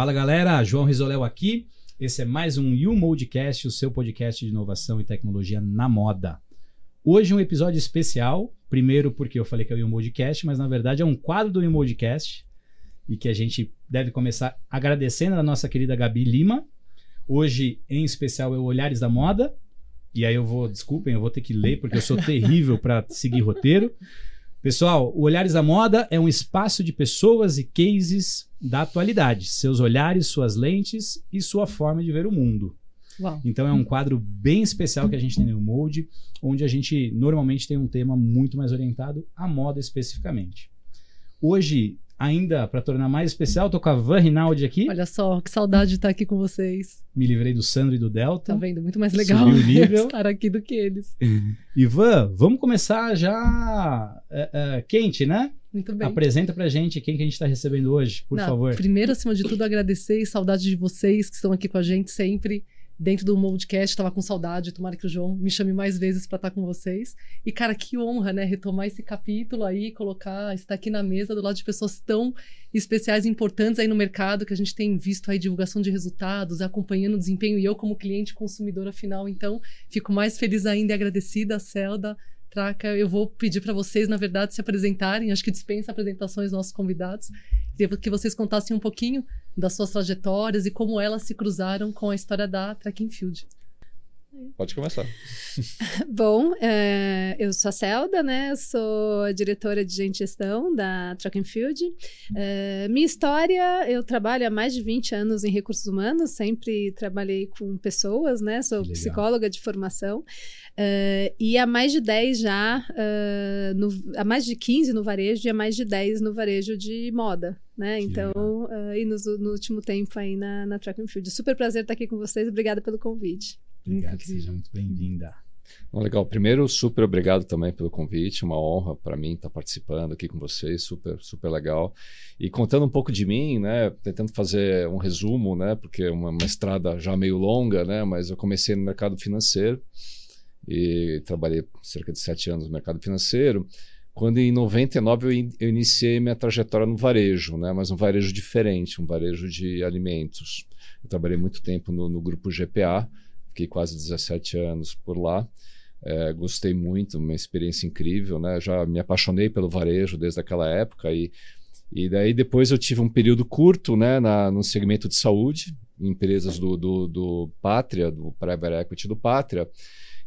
Fala galera, João Risoléu aqui. Esse é mais um U-Modecast, o seu podcast de inovação e tecnologia na moda. Hoje um episódio especial, primeiro porque eu falei que é o U-Modecast, mas na verdade é um quadro do U-Modecast e que a gente deve começar agradecendo a nossa querida Gabi Lima. Hoje, em especial, é o Olhares da Moda. E aí eu vou, desculpem, eu vou ter que ler porque eu sou terrível para seguir roteiro. Pessoal, o Olhares da Moda é um espaço de pessoas e cases da atualidade, seus olhares, suas lentes e sua forma de ver o mundo. Uau. Então é um quadro bem especial que a gente tem no Molde, onde a gente normalmente tem um tema muito mais orientado à moda especificamente. Hoje ainda para tornar mais especial, tô com a Van Rinaldi aqui. Olha só, que saudade de estar aqui com vocês. Me livrei do Sandro e do Delta. Tá vendo? Muito mais legal o nível. estar aqui do que eles. Ivan, vamos começar já é, é, quente, né? Muito bem. Apresenta pra gente quem que a gente tá recebendo hoje, por Não, favor. Primeiro, acima de tudo, agradecer e saudade de vocês que estão aqui com a gente sempre. Dentro do Moldcast, tava com saudade. Tomara que o João me chame mais vezes para estar com vocês. E, cara, que honra, né? Retomar esse capítulo aí, colocar, estar aqui na mesa do lado de pessoas tão especiais e importantes aí no mercado, que a gente tem visto aí divulgação de resultados, acompanhando o desempenho, e eu, como cliente consumidora final, então, fico mais feliz ainda e agradecida, Celda, Traca. Eu vou pedir para vocês, na verdade, se apresentarem. Acho que dispensa apresentações nossos convidados. Queria que vocês contassem um pouquinho das suas trajetórias e como elas se cruzaram com a história da Track and Field. Pode começar. Bom, é, eu sou a Celda, né? Eu sou diretora de gestão da Track and Field. É, minha história, eu trabalho há mais de 20 anos em recursos humanos, sempre trabalhei com pessoas, né? Sou Legal. psicóloga de formação. É, e há mais de 10 já, é, no, há mais de 15 no varejo e há mais de 10 no varejo de moda, né? Então, é, e no, no último tempo aí na, na Track and Field. Super prazer estar aqui com vocês, obrigada pelo convite. Obrigado, Incrível. seja muito bem-vinda. Bom, legal. Primeiro, super obrigado também pelo convite. Uma honra para mim estar participando aqui com vocês. Super, super legal. E contando um pouco de mim, né? Tentando fazer um resumo, né? Porque é uma, uma estrada já meio longa, né? Mas eu comecei no mercado financeiro e trabalhei cerca de sete anos no mercado financeiro. Quando em 99 eu, in- eu iniciei minha trajetória no varejo, né? Mas um varejo diferente, um varejo de alimentos. Eu trabalhei muito tempo no, no grupo GPA, fiquei quase 17 anos por lá. É, gostei muito, uma experiência incrível, né? Já me apaixonei pelo varejo desde aquela época e, e daí depois eu tive um período curto, né, na, no segmento de saúde, em empresas do, do, do Pátria, do Private Equity do Pátria.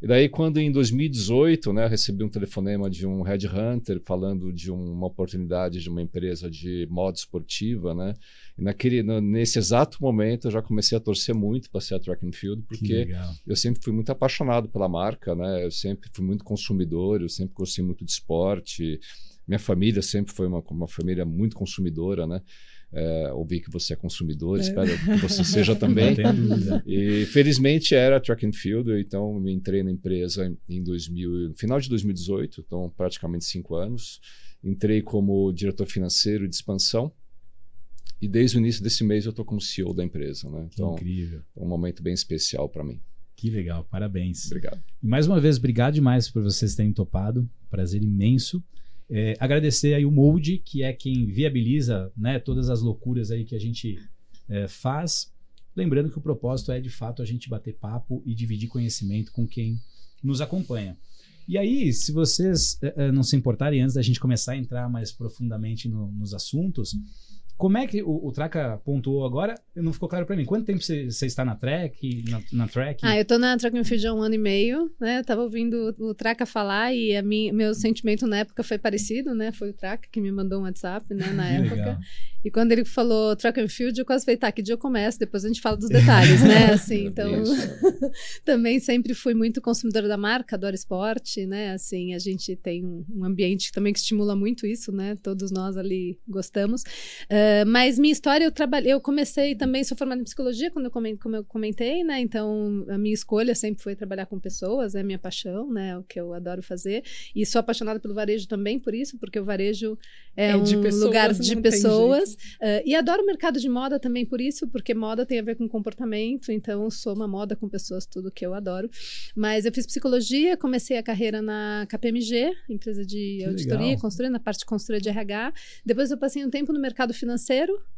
E daí quando em 2018, né, recebi um telefonema de um headhunter falando de um- uma oportunidade de uma empresa de moda esportiva, né? E naquele, no- nesse exato momento eu já comecei a torcer muito para ser a track and field, Que porque eu sempre fui muito apaixonado pela marca, né? Eu sempre fui muito consumidor, eu sempre gostei muito de esporte. Minha família sempre foi uma, uma família muito consumidora, né? É, ouvi que você é consumidor, É. espero que você seja também. Não tenho dúvida. E felizmente era track and field, então eu entrei na empresa em- em 2000, no final de 2018, então praticamente cinco anos. Entrei como diretor financeiro de expansão e desde o início desse mês eu estou como CEO da empresa, né? Então incrível. é um momento bem especial para mim. Que legal, parabéns. Obrigado. E mais uma vez, obrigado demais por vocês terem topado. Prazer imenso. É, agradecer aí o Molde, que é quem viabiliza né, todas as loucuras aí que a gente é, faz. Lembrando que o propósito é, de fato, a gente bater papo e dividir conhecimento com quem nos acompanha. E aí, se vocês é, é, não se importarem, antes da gente começar a entrar mais profundamente no- nos assuntos, como é que o, o Traca pontuou agora? Não ficou claro para mim. Quanto tempo você você está na track? Na, na track? Ah, eu tô na Track and Field há um ano e meio, né? Eu tava ouvindo o Traca falar e a minha, meu sentimento na época foi parecido, né? Foi o Traca que me mandou um WhatsApp, né? Na época. legal. E quando ele falou Track and Field, eu quase falei, tá, que dia eu começo? Depois a gente fala dos detalhes, né? Assim, então... Também sempre fui muito consumidora da marca, adoro esporte, né? Assim, a gente tem um, um ambiente também que estimula muito isso, né? Todos nós ali gostamos. Uh, mas minha história, eu trabalhei, eu comecei também, sou formada em psicologia, quando eu comen- como eu comentei, né? Então, a minha escolha sempre foi trabalhar com pessoas, é minha paixão, né? O que eu adoro fazer. E sou apaixonada pelo varejo também por isso, porque o varejo é, É um de pessoas, lugar de pessoas. Uh, e adoro o mercado de moda também por isso, porque moda tem a ver com comportamento, então sou uma moda com pessoas, tudo que eu adoro. Mas eu fiz psicologia, comecei a carreira na KPMG, empresa de Que auditoria, legal. consultoria, na parte de consultoria de RH. Depois eu passei um tempo no mercado financeiro,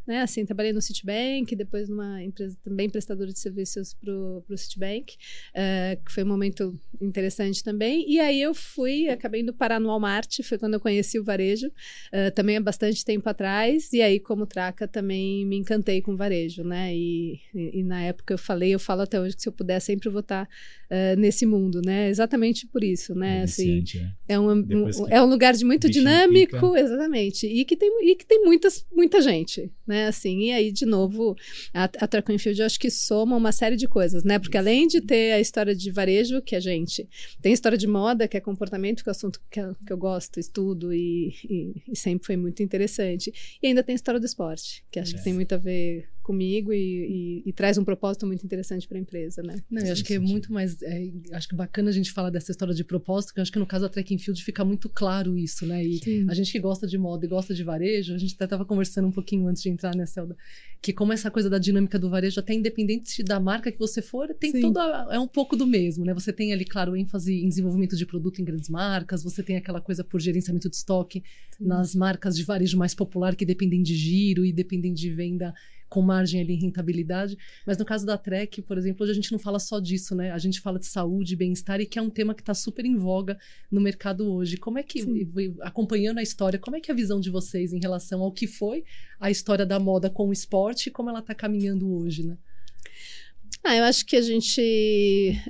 né? Assim, trabalhei no Citibank, depois numa empresa também prestadora de serviços para o Citibank, uh, que foi um momento interessante também. E aí eu fui, acabei indo parar no Walmart, foi quando eu conheci o varejo, uh, também há bastante tempo atrás. E aí, como traca, também me encantei com o varejo, né? E, e, e na época eu falei, eu falo até hoje que se eu puder sempre votar uh, nesse mundo, né? Exatamente por isso, né? É assim, né? é um, um- é um lugar de muito o dinâmico, pica. exatamente, e que tem, e que tem muitas, muita gente, né? Assim, e aí, de novo, a, a and Field eu acho que soma uma série de coisas, né? Porque além de ter a história de varejo, que é gente, tem história de moda, que é comportamento, que é um assunto que, eu- que eu gosto, estudo e, e- e sempre foi muito interessante. E ainda tem a história do esporte, que acho É. que tem muito a ver comigo e, e- e traz um propósito muito interessante para a empresa, né? Não, eu acho que é muito mais. é, acho que bacana a gente falar dessa história de propósito, que eu acho que no caso da Track and Field fica muito claro isso, né? E Sim. a gente que gosta de moda e gosta de varejo, a gente até estava conversando um pouquinho antes de entrar nessa, Elda, que como essa coisa da dinâmica do varejo, até independente da marca que você for, tem Sim. toda. É um pouco do mesmo, né? Você tem ali, claro, ênfase em desenvolvimento de produto em grandes marcas, você tem aquela coisa por gerenciamento de estoque nas marcas de varejo mais popular que dependem de giro e dependem de venda com margem ali em rentabilidade. Mas no caso da Trek, por exemplo, hoje a gente não fala só disso, né? A gente fala de saúde, bem-estar e que é um tema que está super em voga no mercado hoje. Como é que, Sim. acompanhando a história, como é que é a visão de vocês em relação ao que foi a história da moda com o esporte e como ela está caminhando hoje, né? Ah, eu acho que a gente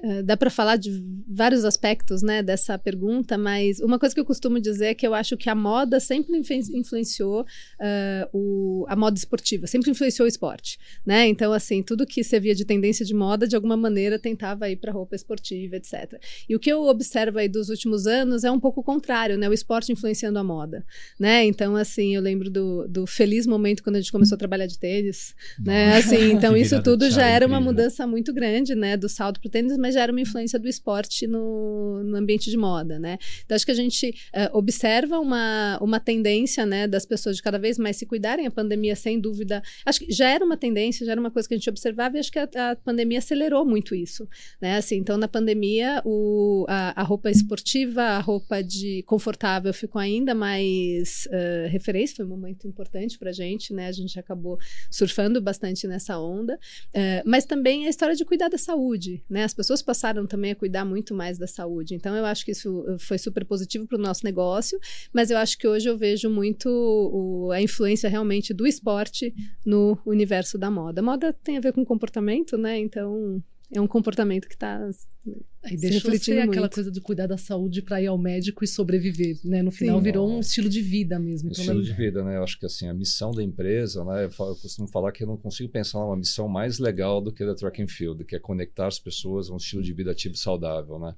eh, dá para falar de vários aspectos, né, dessa pergunta, mas uma coisa que eu costumo dizer é que eu acho que a moda sempre influ- influenciou eh, o- a moda esportiva, sempre influenciou o esporte, né? Então, assim, tudo que você via de tendência de moda, de alguma maneira, tentava ir para roupa esportiva, etc. E o que eu observo aí dos últimos anos é um pouco o contrário, né? O esporte influenciando a moda, né? Então, assim, eu lembro do, do feliz momento quando a gente começou a trabalhar de tênis, né? Assim, então isso tudo já era uma incrível. Muito grande, né, do salto pro tênis, mas já era uma influência do esporte no, no ambiente de moda, né? Então acho que a gente eh, observa uma, uma tendência, né, das pessoas de cada vez mais se cuidarem. A pandemia, sem dúvida, acho que já era uma tendência, já era uma coisa que a gente observava e acho que a, a pandemia acelerou muito isso, né? Assim, então na pandemia o, a, a roupa esportiva, a roupa de confortável ficou ainda mais eh, referência, foi um momento importante pra gente, né? A gente acabou surfando bastante nessa onda. É, mas também a história de cuidar da saúde, né? As pessoas passaram também a cuidar muito mais da saúde. Então eu acho que isso uh, foi super positivo para o nosso negócio, mas eu acho que hoje eu vejo muito o- a influência realmente do esporte no universo da moda. A moda tem a ver com comportamento, né? Então é um comportamento que está Aí Se deixou refletindo ser aquela muito. coisa de cuidar da saúde para ir ao médico e sobreviver, né? No final Sim. virou um estilo de vida mesmo. Então, estilo né? de vida, né? Eu acho que assim, a missão da empresa, né? Eu, falo- eu costumo falar que eu não consigo pensar numa missão mais legal do que a da Track and Field, que é conectar as pessoas a um estilo de vida ativo e saudável, né?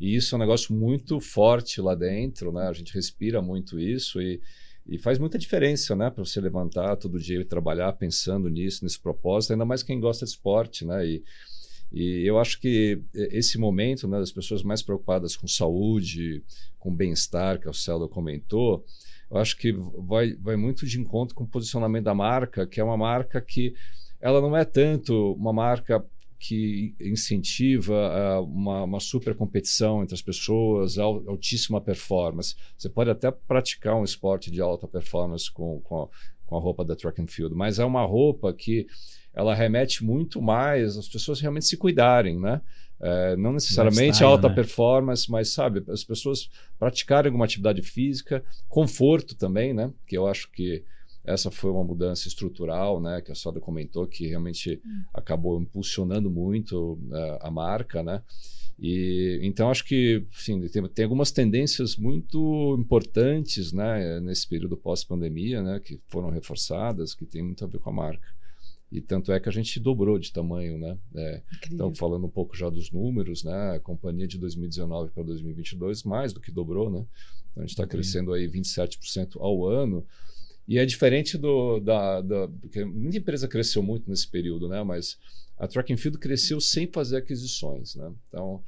E isso é um negócio muito forte lá dentro, né? A gente respira muito isso e, e faz muita diferença, né? Para você levantar todo dia e trabalhar pensando nisso, nesse propósito, ainda mais quem gosta de esporte, né? E, e eu acho que esse momento, né, das pessoas mais preocupadas com saúde, com bem-estar, que o Celso comentou, eu acho que vai, vai muito de encontro com o posicionamento da marca, que é uma marca que ela não é tanto uma marca que incentiva ah, uma, uma super competição entre as pessoas, al- altíssima performance. Você pode até praticar um esporte de alta performance com, com, a, com a roupa da track and field, mas é uma roupa que ela remete muito mais às pessoas realmente se cuidarem, né? É, não necessariamente Lifestyle, alta né? performance, mas sabe, as pessoas praticarem alguma atividade física, conforto também, né? Que eu acho que essa foi uma mudança estrutural, né? Que a Soda comentou que realmente acabou impulsionando muito eh, a marca, né? E então acho que sim, tem, tem algumas tendências muito importantes, né? Nesse período pós-pandemia, né? Que foram reforçadas, que tem muito a ver com a marca. E tanto é que a gente dobrou de tamanho, né? É, então, falando um pouco já dos números, né? A companhia de 2019 para 2022 mais do que dobrou, né? Então, a gente está Incrível. crescendo aí 27% ao ano. E é diferente do da, da porque muita empresa cresceu muito nesse período, né? Mas a Track and Field cresceu sem fazer aquisições, né? Então,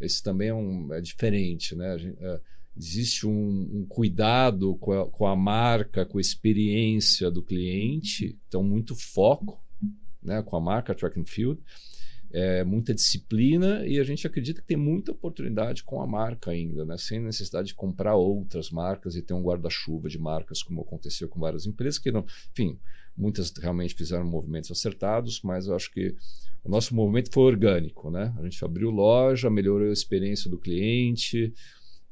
esse também é, um, é diferente, né? Gente- é, existe um, um cuidado com a, com a marca, com a experiência do cliente, então muito foco, né? Com a marca Track and Field. é, muita disciplina e a gente acredita que tem muita oportunidade com a marca ainda, né? sem necessidade de comprar outras marcas e ter um guarda-chuva de marcas, como aconteceu com várias empresas que não, enfim, muitas realmente fizeram movimentos acertados, mas eu acho que o nosso movimento foi orgânico, né? A gente abriu loja, melhorou a experiência do cliente,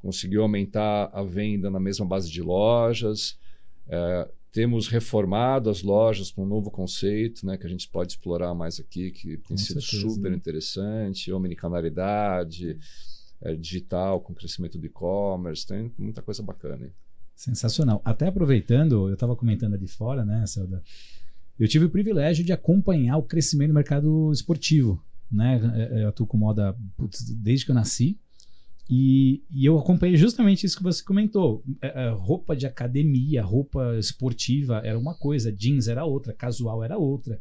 conseguiu aumentar a venda na mesma base de lojas. É, temos reformado as lojas com um novo conceito, né, que a gente pode explorar mais aqui, que tem com sido certeza, super né? interessante, omnicanalidade, é, digital com crescimento do e-commerce, tem muita coisa bacana. Hein? Sensacional. Até aproveitando, eu estava comentando ali fora, né, Celda? Eu tive o privilégio de acompanhar o crescimento do mercado esportivo, né? É, é, eu atuo com moda putz, desde que eu nasci. E, e, eu acompanhei justamente isso que você comentou. É, é, roupa de academia, roupa esportiva era uma coisa, jeans era outra, casual era outra.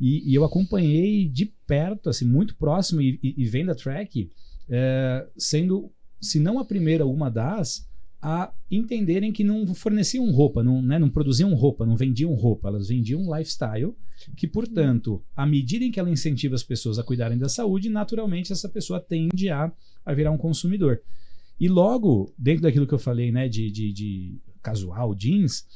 E, e eu acompanhei de perto, assim, muito próximo, e, e vendo a track, é, sendo, se não a primeira, uma das, a entenderem que não forneciam roupa, não, né, não produziam roupa, não vendiam roupa, elas vendiam lifestyle, que, portanto, à medida em que ela incentiva as pessoas a cuidarem da saúde, naturalmente essa pessoa tende a a virar um consumidor. E logo, dentro daquilo que eu falei, né, de, de, de casual, jeans,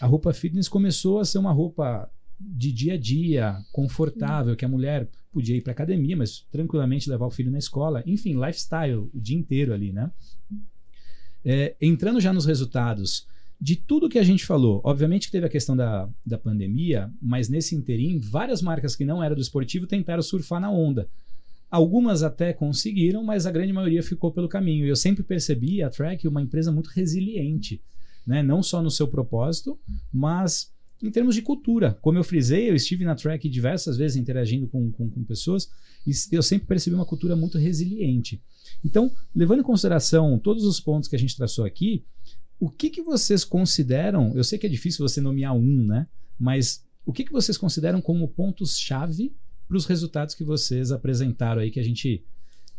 a roupa fitness começou a ser uma roupa de dia a dia, confortável, que a mulher podia ir para academia, mas tranquilamente levar o filho na escola. Enfim, lifestyle o dia inteiro ali, né? É, entrando já nos resultados de tudo que a gente falou, obviamente que teve a questão da, da pandemia, mas nesse interim, várias marcas que não eram do esportivo tentaram surfar na onda. Algumas até conseguiram, mas a grande maioria ficou pelo caminho. E eu sempre percebi a Track uma empresa muito resiliente, né? não só no seu propósito, mas em termos de cultura. Como eu frisei, eu estive na Track diversas vezes interagindo com, com, com pessoas e eu sempre percebi uma cultura muito resiliente. Então, levando em consideração todos os pontos que a gente traçou aqui, o que, que vocês consideram? Eu sei que é difícil você nomear um, né? Mas o que, que vocês consideram como pontos-chave para os resultados que vocês apresentaram aí, que a gente.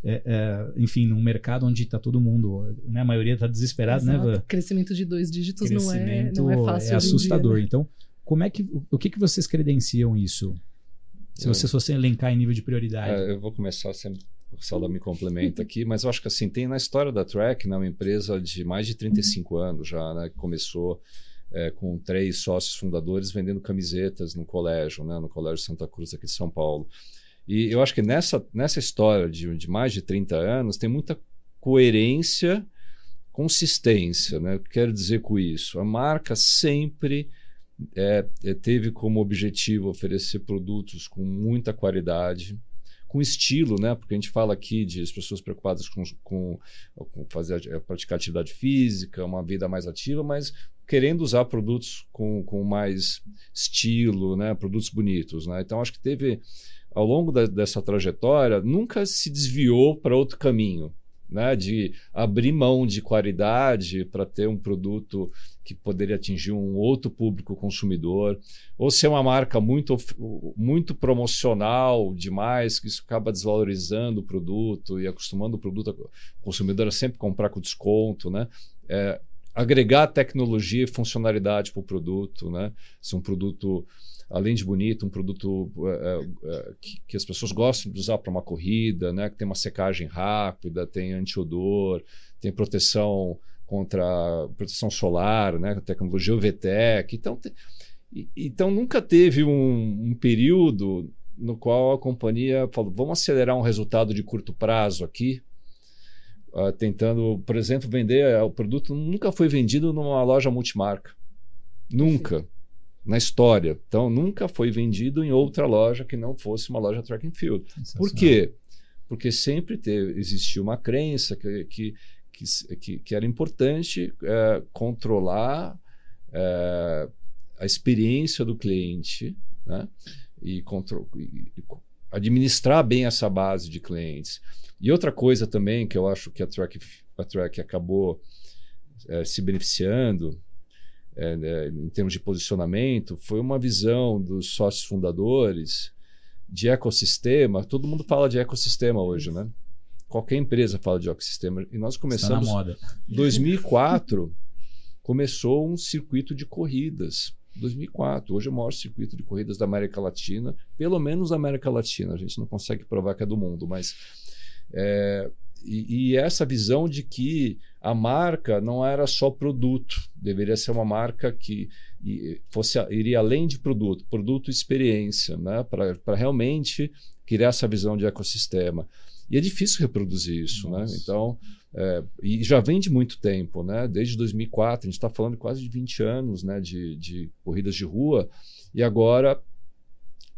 É, é, enfim, num mercado onde está todo mundo, né, a maioria está desesperado, né, Exato. né? Crescimento de dois dígitos não é, não é fácil. É assustador. Dia, né? Então, como é que o que, que vocês credenciam isso? Se vocês fossem elencar em nível de prioridade. É, eu vou começar sempre. O Salda me complementa aqui, mas eu acho que assim, tem na história da Track, né, uma empresa de mais de 35 anos já, né, que começou é, com três sócios fundadores vendendo camisetas no colégio, né, no Colégio Santa Cruz aqui de São Paulo. E eu acho que nessa, nessa história de, de mais de 30 anos tem muita coerência, consistência. Né? Quero dizer com isso? A marca sempre é, é, teve como objetivo oferecer produtos com muita qualidade, com estilo, né? Porque a gente fala aqui de as pessoas preocupadas com, com, com fazer praticar atividade física, uma vida mais ativa, mas querendo usar produtos com, com mais estilo, né? Produtos bonitos, né? Então acho que teve ao longo da, dessa trajetória nunca se desviou para outro caminho né, de abrir mão de qualidade para ter um produto que poderia atingir um outro público consumidor, ou ser uma marca muito, muito promocional demais, que isso acaba desvalorizando o produto e acostumando o produto, o consumidor a sempre comprar com desconto, né? É, agregar tecnologia e funcionalidade para o produto, né? Se um produto além de bonito, um produto é, é, que, que, as pessoas gostam de usar para uma corrida, né? que tem uma secagem rápida, tem antiodor, tem proteção contra proteção solar, né? tecnologia UVTEC. Então, te, então nunca teve um, um, período no qual a companhia falou: vamos acelerar um resultado de curto prazo aqui. Uh, tentando, por exemplo, vender uh, o produto nunca foi vendido numa loja multimarca. Nunca na história. Então, nunca foi vendido em outra loja que não fosse uma loja track and field. Por quê? Porque sempre teve, existiu uma crença que, que, que, que era importante é, controlar é, a experiência do cliente né? e, e, administrar bem essa base de clientes. E outra coisa também que eu acho que a Track, a track acabou é, se beneficiando é, né, em termos de posicionamento, foi uma visão dos sócios fundadores de ecossistema. Todo mundo fala de ecossistema hoje, né? Qualquer empresa fala de ecossistema. E nós começamos. Está na moda. 2004. começou um circuito de corridas. 2004. Hoje é o maior circuito de corridas da América Latina, pelo menos da América Latina. A gente não consegue provar que é do mundo, mas. É, e, e, essa visão de que a marca não era só produto, deveria ser uma marca que fosse iria além de produto, produto experiência, né? para realmente criar essa visão de ecossistema. E é difícil reproduzir isso, né? Nossa. né? Então, é, e já vem de muito tempo, né? Desde 2004, a gente está falando quase de 20 anos né? de, de corridas de rua, e agora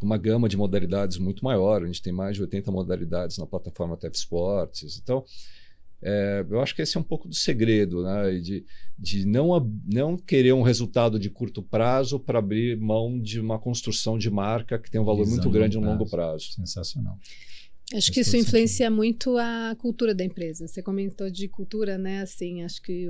uma gama de modalidades muito maior. A gente tem mais de 80 modalidades na plataforma TF Sports. Então, é, eu acho que esse é um pouco do segredo, né? De, de não, não querer um resultado de curto prazo para abrir mão de uma construção de marca que tem um valor Visão muito grande no longo prazo. Sensacional. Acho que isso influencia muito a cultura da empresa. Você comentou de cultura, né? Assim, acho que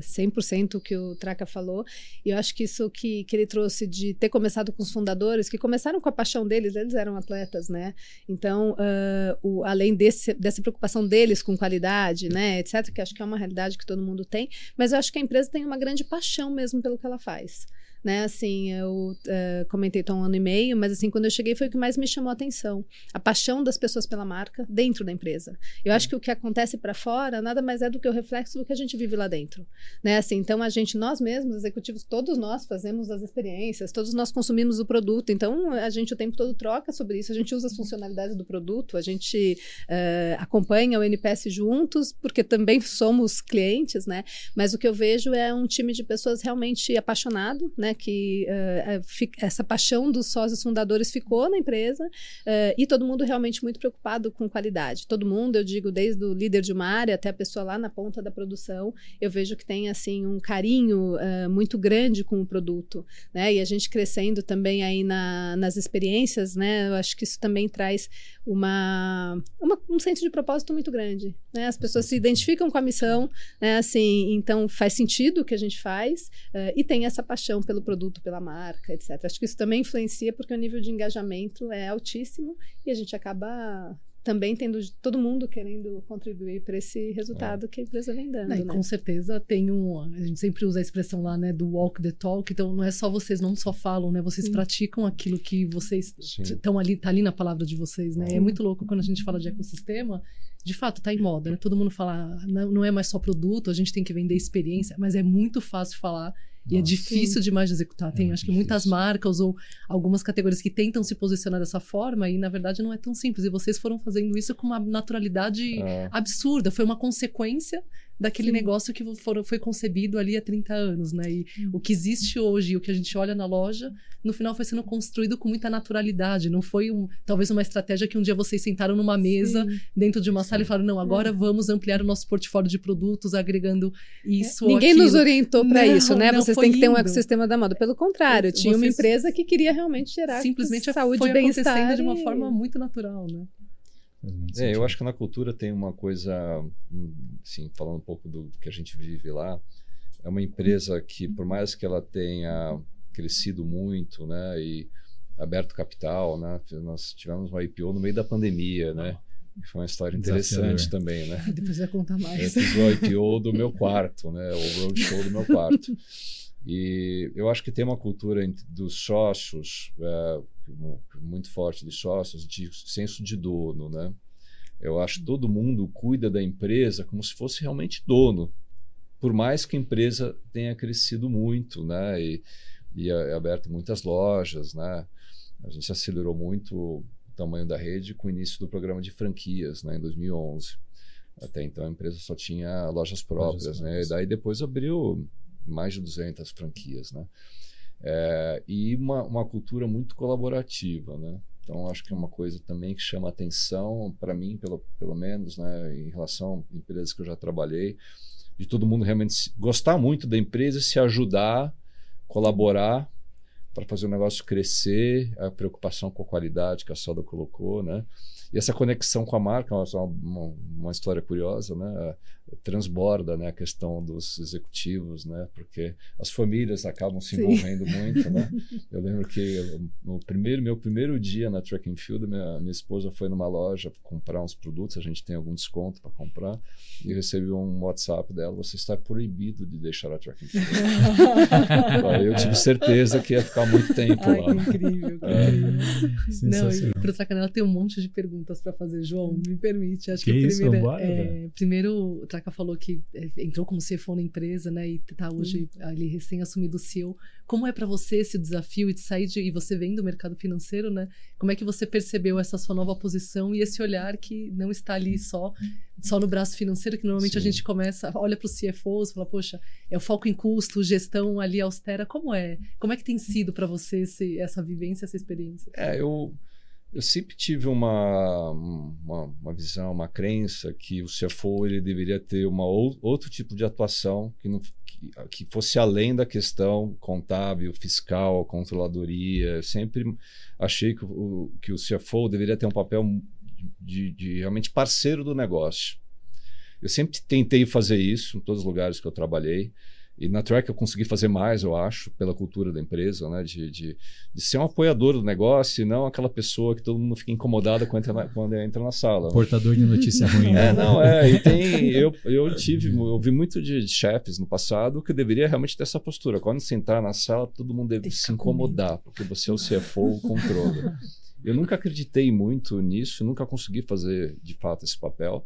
100% o que o Traca falou. E eu acho que isso que, que ele trouxe de ter começado com os fundadores, que começaram com a paixão deles, eles eram atletas, né? Então, uh, o, além desse, dessa preocupação deles com qualidade, né? Etc., que acho que é uma realidade que todo mundo tem, mas eu acho que a empresa tem uma grande paixão mesmo pelo que ela faz né? Assim, eu uh, comentei há um ano e meio, mas assim, quando eu cheguei foi o que mais me chamou a atenção. A paixão das pessoas pela marca dentro da empresa. Eu acho que o que acontece para fora nada mais é do que o reflexo do que a gente vive lá dentro, né? Assim, então a gente, nós mesmos, executivos, todos nós fazemos as experiências, todos nós consumimos o produto, então a gente o tempo todo troca sobre isso, a gente usa as funcionalidades do produto, a gente uh, acompanha o NPS juntos, porque também somos clientes, né? Mas o que eu vejo é um time de pessoas realmente apaixonado, né? Que uh, essa paixão dos sócios fundadores ficou na empresa uh, e todo mundo realmente muito preocupado com qualidade. Todo mundo, eu digo, desde o líder de uma área até a pessoa lá na ponta da produção, eu vejo que tem assim um carinho uh, muito grande com o produto, né? E a gente crescendo também aí na, nas experiências, né? Eu acho que isso também traz uma, uma, um senso de propósito muito grande, né? As pessoas se identificam com a missão, né? Assim, então faz sentido o que a gente faz e tem essa paixão pelo produto, pela marca, etc. Acho que isso também influencia porque o nível de engajamento é altíssimo e a gente acaba também tendo todo mundo querendo contribuir para esse resultado é. que a empresa vem dando. né? Com certeza tem um. A gente sempre usa a expressão lá, né, do walk the talk. Então não é só vocês não só falam, né? Vocês Sim. praticam aquilo que vocês estão ali, tá ali na palavra de vocês, né? Sim. É muito louco quando a gente fala de ecossistema. De fato, está em moda, né? Todo mundo fala, não, não é mais só produto, a gente tem que vender experiência, mas é muito fácil falar e é difícil sim. demais de executar. Tem, é acho que muitas marcas ou algumas categorias que tentam se posicionar dessa forma e, na verdade, não é tão simples. E vocês foram fazendo isso com uma naturalidade é. absurda. Foi uma consequência daquele Sim. negócio que for, foi concebido ali há 30 anos, né? E hum. o que existe hoje, o que a gente olha na loja, no final foi sendo construído com muita naturalidade. Não foi um, talvez uma estratégia que um dia vocês sentaram numa mesa Sim. dentro de uma sala e falaram: não, agora é. vamos ampliar o nosso portfólio de produtos, agregando isso. É. Ninguém nos orientou para isso, né? Vocês têm que ter um ecossistema da moda. Pelo contrário, tinha Vocês... uma empresa que queria realmente gerar simplesmente saúde foi e bem-estar. de uma forma muito natural, né? É, eu acho que na cultura tem uma coisa, assim, falando um pouco do, do que a gente vive lá, é uma empresa que, por mais que ela tenha crescido muito, né, e aberto capital, né, nós tivemos uma IPO no meio da pandemia, né, foi uma história interessante também, né. Depois vai contar mais. Eu fiz o IPO do meu quarto, né, o roadshow do meu quarto. E eu acho que tem uma cultura dos sócios, é, muito forte dos sócios, de senso de dono, né? Eu acho que todo mundo cuida da empresa como se fosse realmente dono, por mais que a empresa tenha crescido muito, né? E, e aberto muitas lojas, né? A gente acelerou muito o tamanho da rede com o início do programa de franquias, né? Em 2011. Até então a empresa só tinha lojas próprias, lojas né? E daí depois abriu mais de 200 franquias, né? É, e uma, uma cultura muito colaborativa, né? Então, acho que é uma coisa também que chama atenção, para mim, pelo, pelo menos, né, em relação a empresas que eu já trabalhei, de todo mundo realmente gostar muito da empresa, se ajudar, colaborar para fazer o negócio crescer, a preocupação com a qualidade que a Soda colocou, né? E essa conexão com a marca, uma, uma, uma história curiosa, né? transborda né, a questão dos executivos, né, porque as famílias acabam se envolvendo Sim. muito. Né? Eu lembro que no primeiro, meu primeiro dia na Track and Field, minha, minha esposa foi numa loja comprar uns produtos, a gente tem algum desconto para comprar, e recebi um WhatsApp dela: você está proibido de deixar a Track and Field. eu tive certeza que ia ficar muito tempo Ai, lá. Que incrível, que é. incrível. Não, e para o Tracanela tem um monte de perguntas para fazer, João, me permite. Acho que, que isso? primeiro, Vambora, é, primeiro Traca falou que é, entrou como CFO na empresa, né? E tá hoje uhum. ali recém assumido o CEO. Como é para você esse desafio de sair de, e você vem do mercado financeiro, né? Como é que você percebeu essa sua nova posição e esse olhar que não está ali só só no braço financeiro, que normalmente Sim. a gente começa, olha para os CFOs, fala, poxa, é o foco em custo, gestão ali austera. Como é? Como é que tem sido para você esse, essa vivência, essa experiência? É, eu eu sempre tive uma, uma, uma, visão, uma crença que o CFO ele deveria ter uma ou, outro tipo de atuação que, não, que, que, fosse além da questão contábil, fiscal, controladoria. Eu sempre achei que o, que o CFO deveria ter um papel de, de realmente parceiro do negócio. Eu sempre tentei fazer isso em todos os lugares que eu trabalhei. E na Track eu consegui fazer mais, eu acho, pela cultura da empresa, né? De, de, de, ser um apoiador do negócio e não aquela pessoa que todo mundo fica incomodado quando entra na, quando entra na sala. Né? Portador de notícia ruim. Né? É, não, é. E tem, eu, eu tive, eu ouvi muito de chefes no passado que deveria realmente ter essa postura. Quando você entrar na sala, todo mundo deve se incomodar, porque você é o CFO, o controle. Eu nunca acreditei muito nisso, nunca consegui fazer de fato esse papel.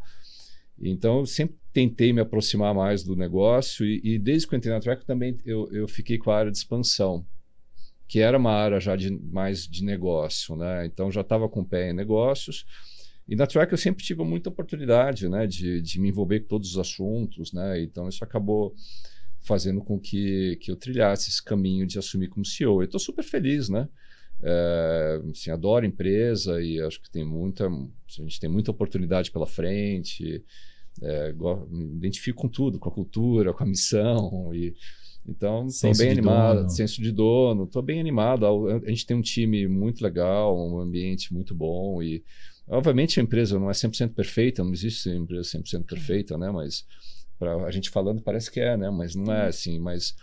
Então, eu sempre tentei me aproximar mais do negócio e, e desde que eu entrei na Track também eu, eu fiquei com a área de expansão, que era uma área já de, mais de negócio, né? Então, já estava com o pé em negócios. E na Track eu sempre tive muita oportunidade, né? De, de me envolver com todos os assuntos, né? Então, isso acabou fazendo com que, que eu trilhasse esse caminho de assumir como CEO. Eu estou super feliz, né? É, assim, adoro a empresa e acho que tem muita, a gente tem muita oportunidade pela frente. É, me identifico com tudo, com a cultura, com a missão e então estou bem animado, dono. senso de dono, estou bem animado. A gente tem um time muito legal, um ambiente muito bom e obviamente a empresa não é 100% perfeita, não existe empresa 100% perfeita, né? Mas para a gente falando parece que é, né? Mas não é assim, mas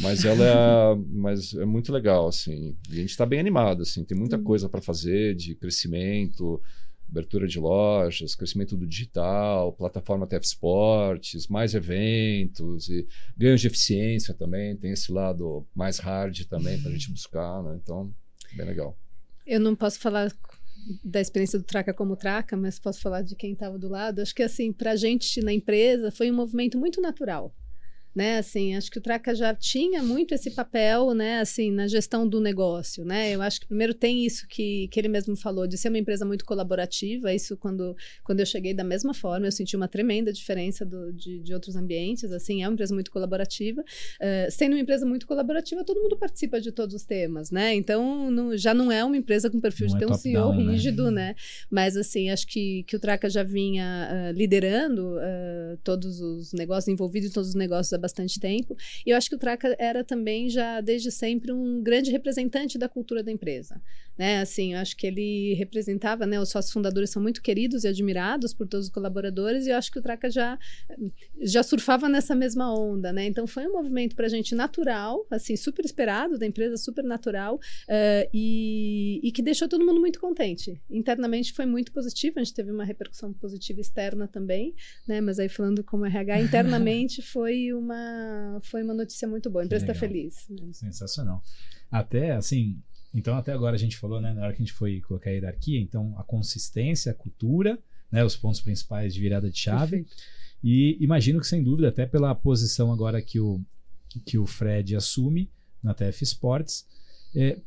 mas ela é, mas é muito legal assim. E a gente está bem animado assim, tem muita coisa para fazer de crescimento, abertura de lojas, crescimento do digital, plataforma TF Sports, mais eventos e ganhos de eficiência também. Tem esse lado mais hard também para a gente buscar, né? Então, bem legal. Eu não posso falar da experiência do Traca como Traca, mas posso falar de quem estava do lado. Acho que assim, para a gente na empresa foi um movimento muito natural né? Assim, acho que o Traca já tinha muito esse papel, né? Assim, na gestão do negócio, né? Eu acho que primeiro tem isso que, que ele mesmo falou de ser uma empresa muito colaborativa. Isso quando, quando eu cheguei da mesma forma, eu senti uma tremenda diferença do, de, de outros ambientes. Assim, é uma empresa muito colaborativa. Uh, sendo uma empresa muito colaborativa, todo mundo participa de todos os temas, né? Então, não, já não é uma empresa com perfil não de é ter um CEO down, né? rígido, né? né? Mas assim, acho que, que o Traca já vinha uh, liderando uh, todos os negócios, envolvido em todos os negócios há bastante tempo. E eu acho que o Traca era também já desde sempre um grande representante da cultura da empresa, né? Assim, eu acho que ele representava, né? Os sócios fundadores são muito queridos e admirados por todos os colaboradores e eu acho que o Traca já já surfava nessa mesma onda, né? Então foi um movimento para a gente natural, assim, super esperado da empresa, super natural uh, e, e que deixou todo mundo muito contente. Internamente foi muito positivo, a gente teve uma repercussão positiva externa também, né? Mas aí falando como RH internamente foi uma foi uma notícia muito boa. A empresa está feliz. Né? Sensacional. Até assim, então até agora a gente falou, né, na hora que a gente foi colocar a hierarquia, então a consistência, a cultura, né, os pontos principais de virada de chave. Perfeito. E imagino que sem dúvida até pela posição agora que o que o Fred assume na TF Sports, é,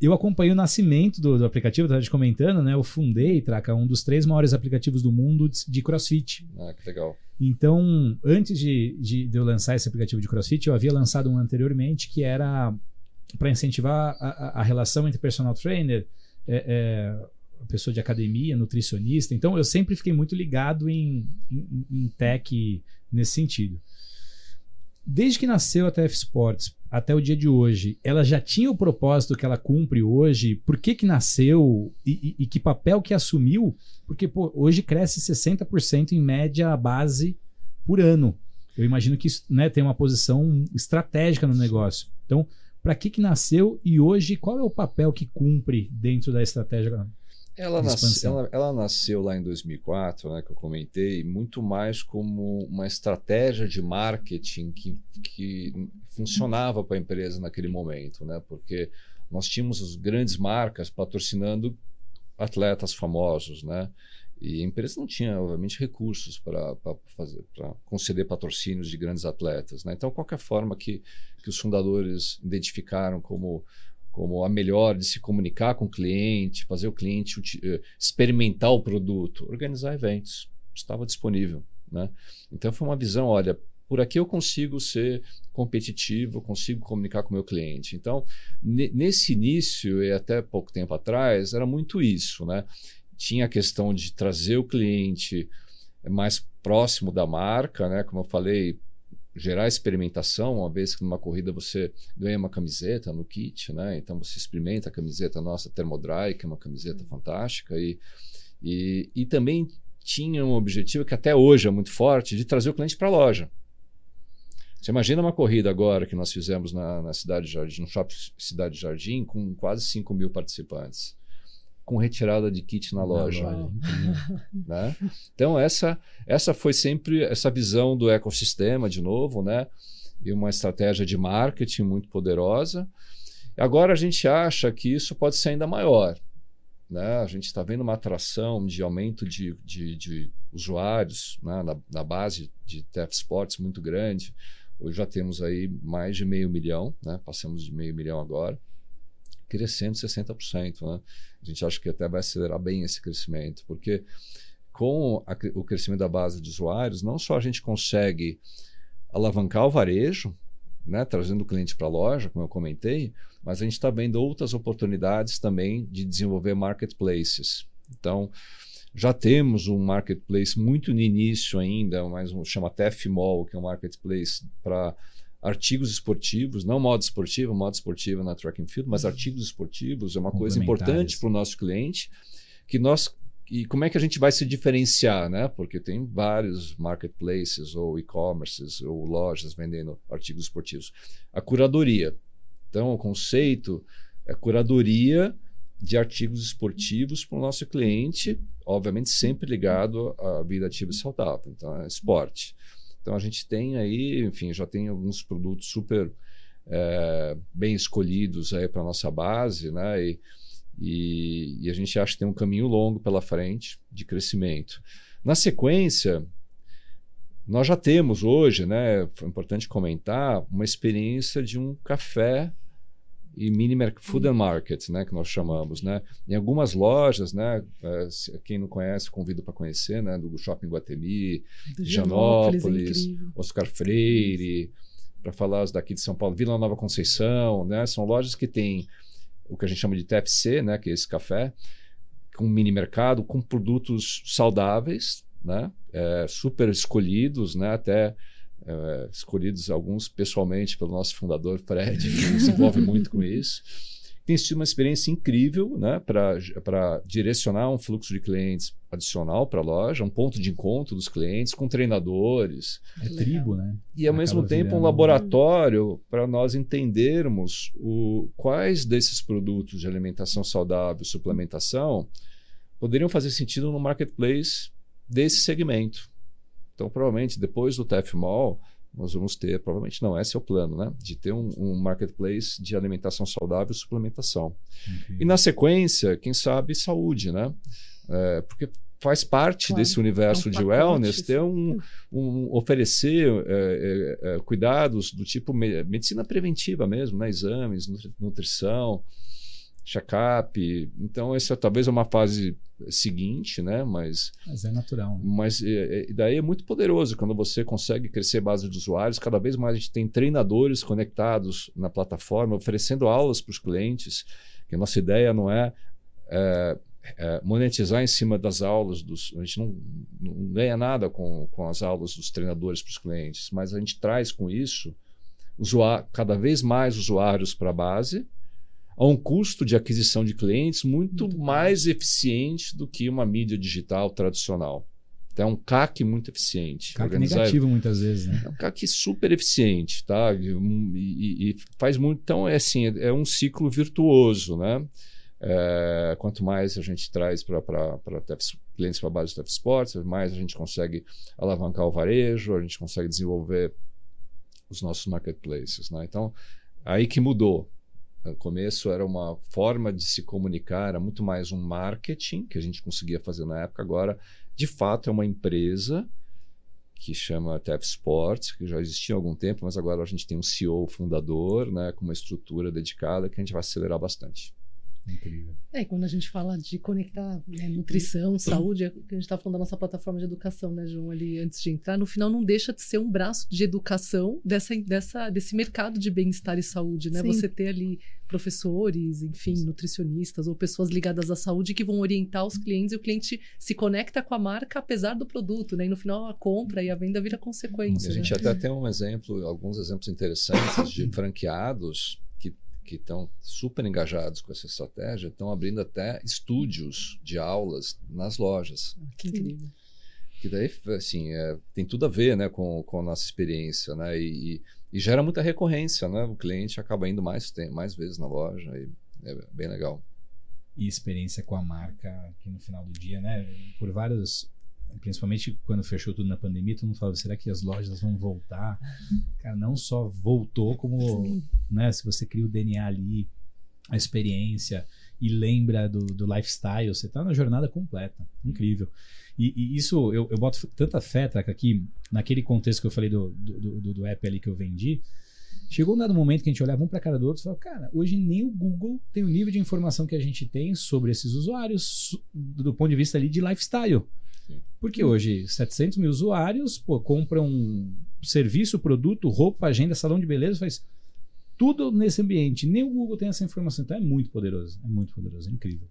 eu acompanhei o nascimento do, do aplicativo, estava te comentando, né? Eu fundei, Traca, um dos três maiores aplicativos do mundo de, de CrossFit. Ah, que legal. Então, antes de, de, de, eu lançar esse aplicativo de CrossFit, eu havia lançado um anteriormente que era para incentivar a, a, relação entre personal trainer, é, é, pessoa de academia, nutricionista. Então, eu sempre fiquei muito ligado em, em, em tech nesse sentido. Desde que nasceu a TF Sports até o dia de hoje, ela já tinha o propósito que ela cumpre hoje? Por que que nasceu e, e, e que papel que assumiu? Porque pô, hoje cresce 60% em média a base por ano. Eu imagino que isso né, tem uma posição estratégica no negócio. Então, para que que nasceu e hoje qual é o papel que cumpre dentro da estratégia ela, nasce, ela, ela, nasceu lá em 2004, né, que eu comentei, muito mais como uma estratégia de marketing que, que funcionava para a empresa naquele momento, né, porque nós tínhamos as grandes marcas patrocinando atletas famosos, né, e a empresa não tinha, obviamente, recursos para conceder patrocínios de grandes atletas, né. Então, qualquer forma que, que os fundadores identificaram como como a melhor de se comunicar com o cliente, fazer o cliente uh, experimentar o produto, organizar eventos. Estava disponível. Né? Então foi uma visão, olha, por aqui eu consigo ser competitivo, consigo comunicar com o meu cliente. Então, nesse início e até pouco tempo atrás, era muito isso. Né? Tinha a questão de trazer o cliente mais próximo da marca, né? como eu falei, gerar experimentação, uma vez que numa corrida você ganha uma camiseta no kit, né? Então você experimenta a camiseta nossa Thermodry, que é uma camiseta fantástica, e, e, e também tinha um objetivo que até hoje é muito forte, de trazer o cliente para a loja. Você imagina uma corrida agora que nós fizemos na, na Cidade Jardim, no Shopping Cidade Jardim, com quase 5 mil participantes com retirada de kit na loja. né? Então, essa, essa foi sempre essa visão do ecossistema, de novo, né? e uma estratégia de marketing muito poderosa. Agora a gente acha que isso pode ser ainda maior. Né? A gente está vendo uma atração de aumento de, de, de usuários né? na, na, base de TF Sports muito grande. Hoje já temos aí mais de meio milhão, né? passamos de meio milhão agora crescendo 60%. Né? A gente acha que até vai acelerar bem esse crescimento, porque com a, o crescimento da base de usuários, não só a gente consegue alavancar o varejo, né, trazendo o cliente para a loja, como eu comentei, mas a gente está vendo outras oportunidades também de desenvolver marketplaces. Então, já temos um marketplace muito no início ainda, mas um, chama TF Mall, que é um marketplace para artigos esportivos, não modo esportivo, modo esportivo na track and field, mas uhum. artigos esportivos é uma coisa importante para o nosso cliente, que nós e como é que a gente vai se diferenciar, né? Porque tem vários marketplaces ou e-commerces ou lojas vendendo artigos esportivos. A curadoria. Então, o conceito é curadoria de artigos esportivos para o nosso cliente, obviamente sempre ligado à vida ativa e saudável. Então, é esporte. Então a gente tem aí, enfim, já tem alguns produtos super é, bem escolhidos aí para nossa base, né? E, e, e, a gente acha que tem um caminho longo pela frente de crescimento. Na sequência, nós já temos hoje, né? Foi importante comentar uma experiência de um café e mini food and market, né, que nós chamamos, né? Em algumas lojas, né, é, quem não conhece, convido para conhecer, né, do Shopping Guatemi, do Janópolis, Oscar Freire, para falar os daqui de São Paulo, Vila Nova Conceição, né? São lojas que têm o que a gente chama de TFC, né, que é esse café, com mini mercado, com produtos saudáveis, né, é, super escolhidos, né, até é, escolhidos alguns pessoalmente pelo nosso fundador Fred, que se envolve muito com isso. Tem sido uma experiência incrível né, para direcionar um fluxo de clientes adicional para a loja, um ponto de encontro dos clientes com treinadores. É tribo, né? E ao mesmo tempo um laboratório para nós entendermos o, quais desses produtos de alimentação saudável, suplementação, poderiam fazer sentido no marketplace desse segmento. Então, provavelmente, depois do TF Mall, nós vamos ter, provavelmente não, esse é o plano, né? De ter um, um marketplace de alimentação saudável e suplementação. E na sequência, quem sabe, saúde, né? É, porque faz parte claro, desse universo é um de wellness ter um, um oferecer é, é, é, cuidados do tipo me medicina preventiva mesmo, né? Exames, nutrição, check-up. Então, essa talvez é uma fase seguinte, né? Mas, mas é natural. Né? Mas é, é, daí é muito poderoso quando você consegue crescer base de usuários. Cada vez mais a gente tem treinadores conectados na plataforma, oferecendo aulas para os clientes. Que a nossa ideia não é, é é, monetizar em cima das aulas dos. A gente não, não ganha nada com, com as aulas dos treinadores para os clientes, mas a gente traz com isso usuário, cada vez mais usuários para a base a um custo de aquisição de clientes muito, muito mais bom. eficiente do que uma mídia digital tradicional. Então, é um CAC muito eficiente. CAC negativo muitas vezes, né? É um CAC super eficiente, tá? E, e, e faz muito. Então, é assim, é um ciclo virtuoso, né? É, quanto mais a gente traz para clientes para a base do TF Sports, mais a gente consegue alavancar o varejo, a gente consegue desenvolver os nossos marketplaces. Né? Então, aí que mudou. No começo era uma forma de se comunicar, era muito mais um marketing que a gente conseguia fazer na época. Agora, de fato, é uma empresa que chama TF Sports, que já existia há algum tempo, mas agora a gente tem um CEO fundador, né, com uma estrutura dedicada que a gente vai acelerar bastante. Incrível. É, quando a gente fala de conectar né, nutrição, saúde, é que a gente está falando da nossa plataforma de educação, né, João, ali antes de entrar, no final não deixa de ser um braço de educação dessa, dessa, desse mercado de bem-estar e saúde, né? Sim. Você ter ali professores, enfim, nutricionistas ou pessoas ligadas à saúde que vão orientar os clientes e o cliente se conecta com a marca apesar do produto, né? E no final a compra e a venda vira consequência. A gente né? até tem um exemplo, alguns exemplos interessantes de franqueados que estão super engajados com essa estratégia estão abrindo até estúdios de aulas nas lojas. Ah, que incrível. Que daí, assim, é, tem tudo a ver né, com, com a nossa experiência, né? E, e, gera muita recorrência, né? O cliente acaba indo mais, tem, mais vezes na loja e é bem legal. E experiência com a marca, que no final do dia, né? Por vários principalmente quando fechou tudo na pandemia, todo mundo falava, será que as lojas vão voltar? Cara, não só voltou, como né, se você cria o DNA ali, a experiência e lembra do, do lifestyle, você está na jornada completa. Incrível. E, e isso, eu, eu, boto tanta fé, Traca, aqui, naquele contexto que eu falei do, do, do, do app ali que eu vendi, Chegou um dado momento que a gente olhava um para a cara do outro e falava, cara, hoje nem o Google tem o nível de informação que a gente tem sobre esses usuários do ponto de vista ali de lifestyle. Porque hoje 700 mil usuários pô, compram serviço, produto, roupa, agenda, salão de beleza, faz tudo nesse ambiente. Nem o Google tem essa informação. Então é muito poderoso. É muito poderoso, é incrível.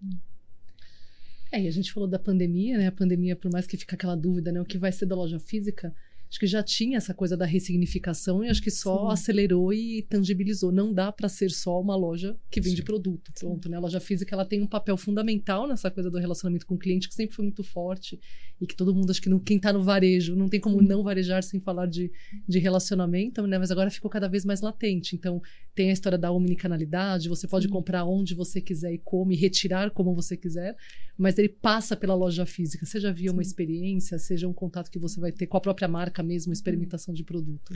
É, e a gente falou da pandemia, né? A pandemia, por mais que fique aquela dúvida, né? O que vai ser da loja física? Acho que já tinha essa coisa da ressignificação e acho que só Sim. acelerou e tangibilizou. Não dá para ser só uma loja que vende Sim. produto. Pronto, né? A loja física ela tem um papel fundamental nessa coisa do relacionamento com o cliente que sempre foi muito forte e que todo mundo acho que não, quem está no varejo não tem como não varejar sem falar de, de relacionamento, né? Mas agora ficou cada vez mais latente. Então tem a história da omnicanalidade, você pode Sim. comprar onde você quiser e como e retirar como você quiser, mas ele passa pela loja física, seja via uma experiência, seja um contato que você vai ter com a própria marca mesmo, experimentação de produto.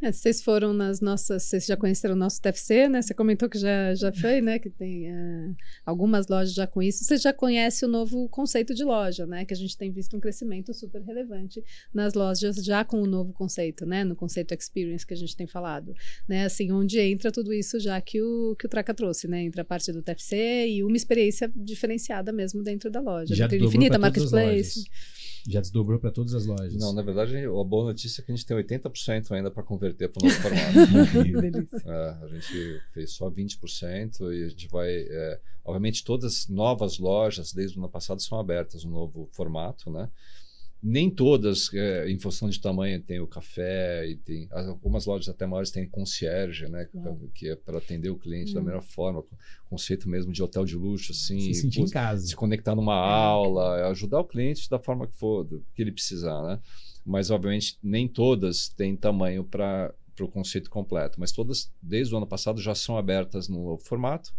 É, vocês foram nas nossas, vocês já conheceram o nosso TFC, né? Você comentou que já, já foi, né? Que tem é, algumas lojas já com isso. Você já conhece o novo conceito de loja, né? Que a gente tem visto um crescimento super relevante nas lojas já com o novo conceito, né? No conceito experience que a gente tem falado, né? Assim, onde entra tudo isso já que o que o Traca trouxe, né? Entra a parte do TFC e uma experiência diferenciada mesmo dentro da loja. Já infinita marketplace. Já desdobrou para todas as lojas. Não, na verdade, a boa notícia é que a gente tem 80% ainda para converter para o novo formato. é, a gente fez só 20% e a gente vai. É, obviamente, todas as novas lojas, desde o ano passado, são abertas no novo formato, né? nem todas, é, em função de tamanho, tem o café e tem algumas lojas até maiores têm concierge, né, que é para atender o cliente hum. da melhor forma, conceito mesmo de hotel de luxo, assim, se sentir em casa, se conectar numa é. aula, ajudar o cliente da forma que for, do, que ele precisar, né? Mas obviamente nem todas têm tamanho para o conceito completo, mas todas desde o ano passado já são abertas no formato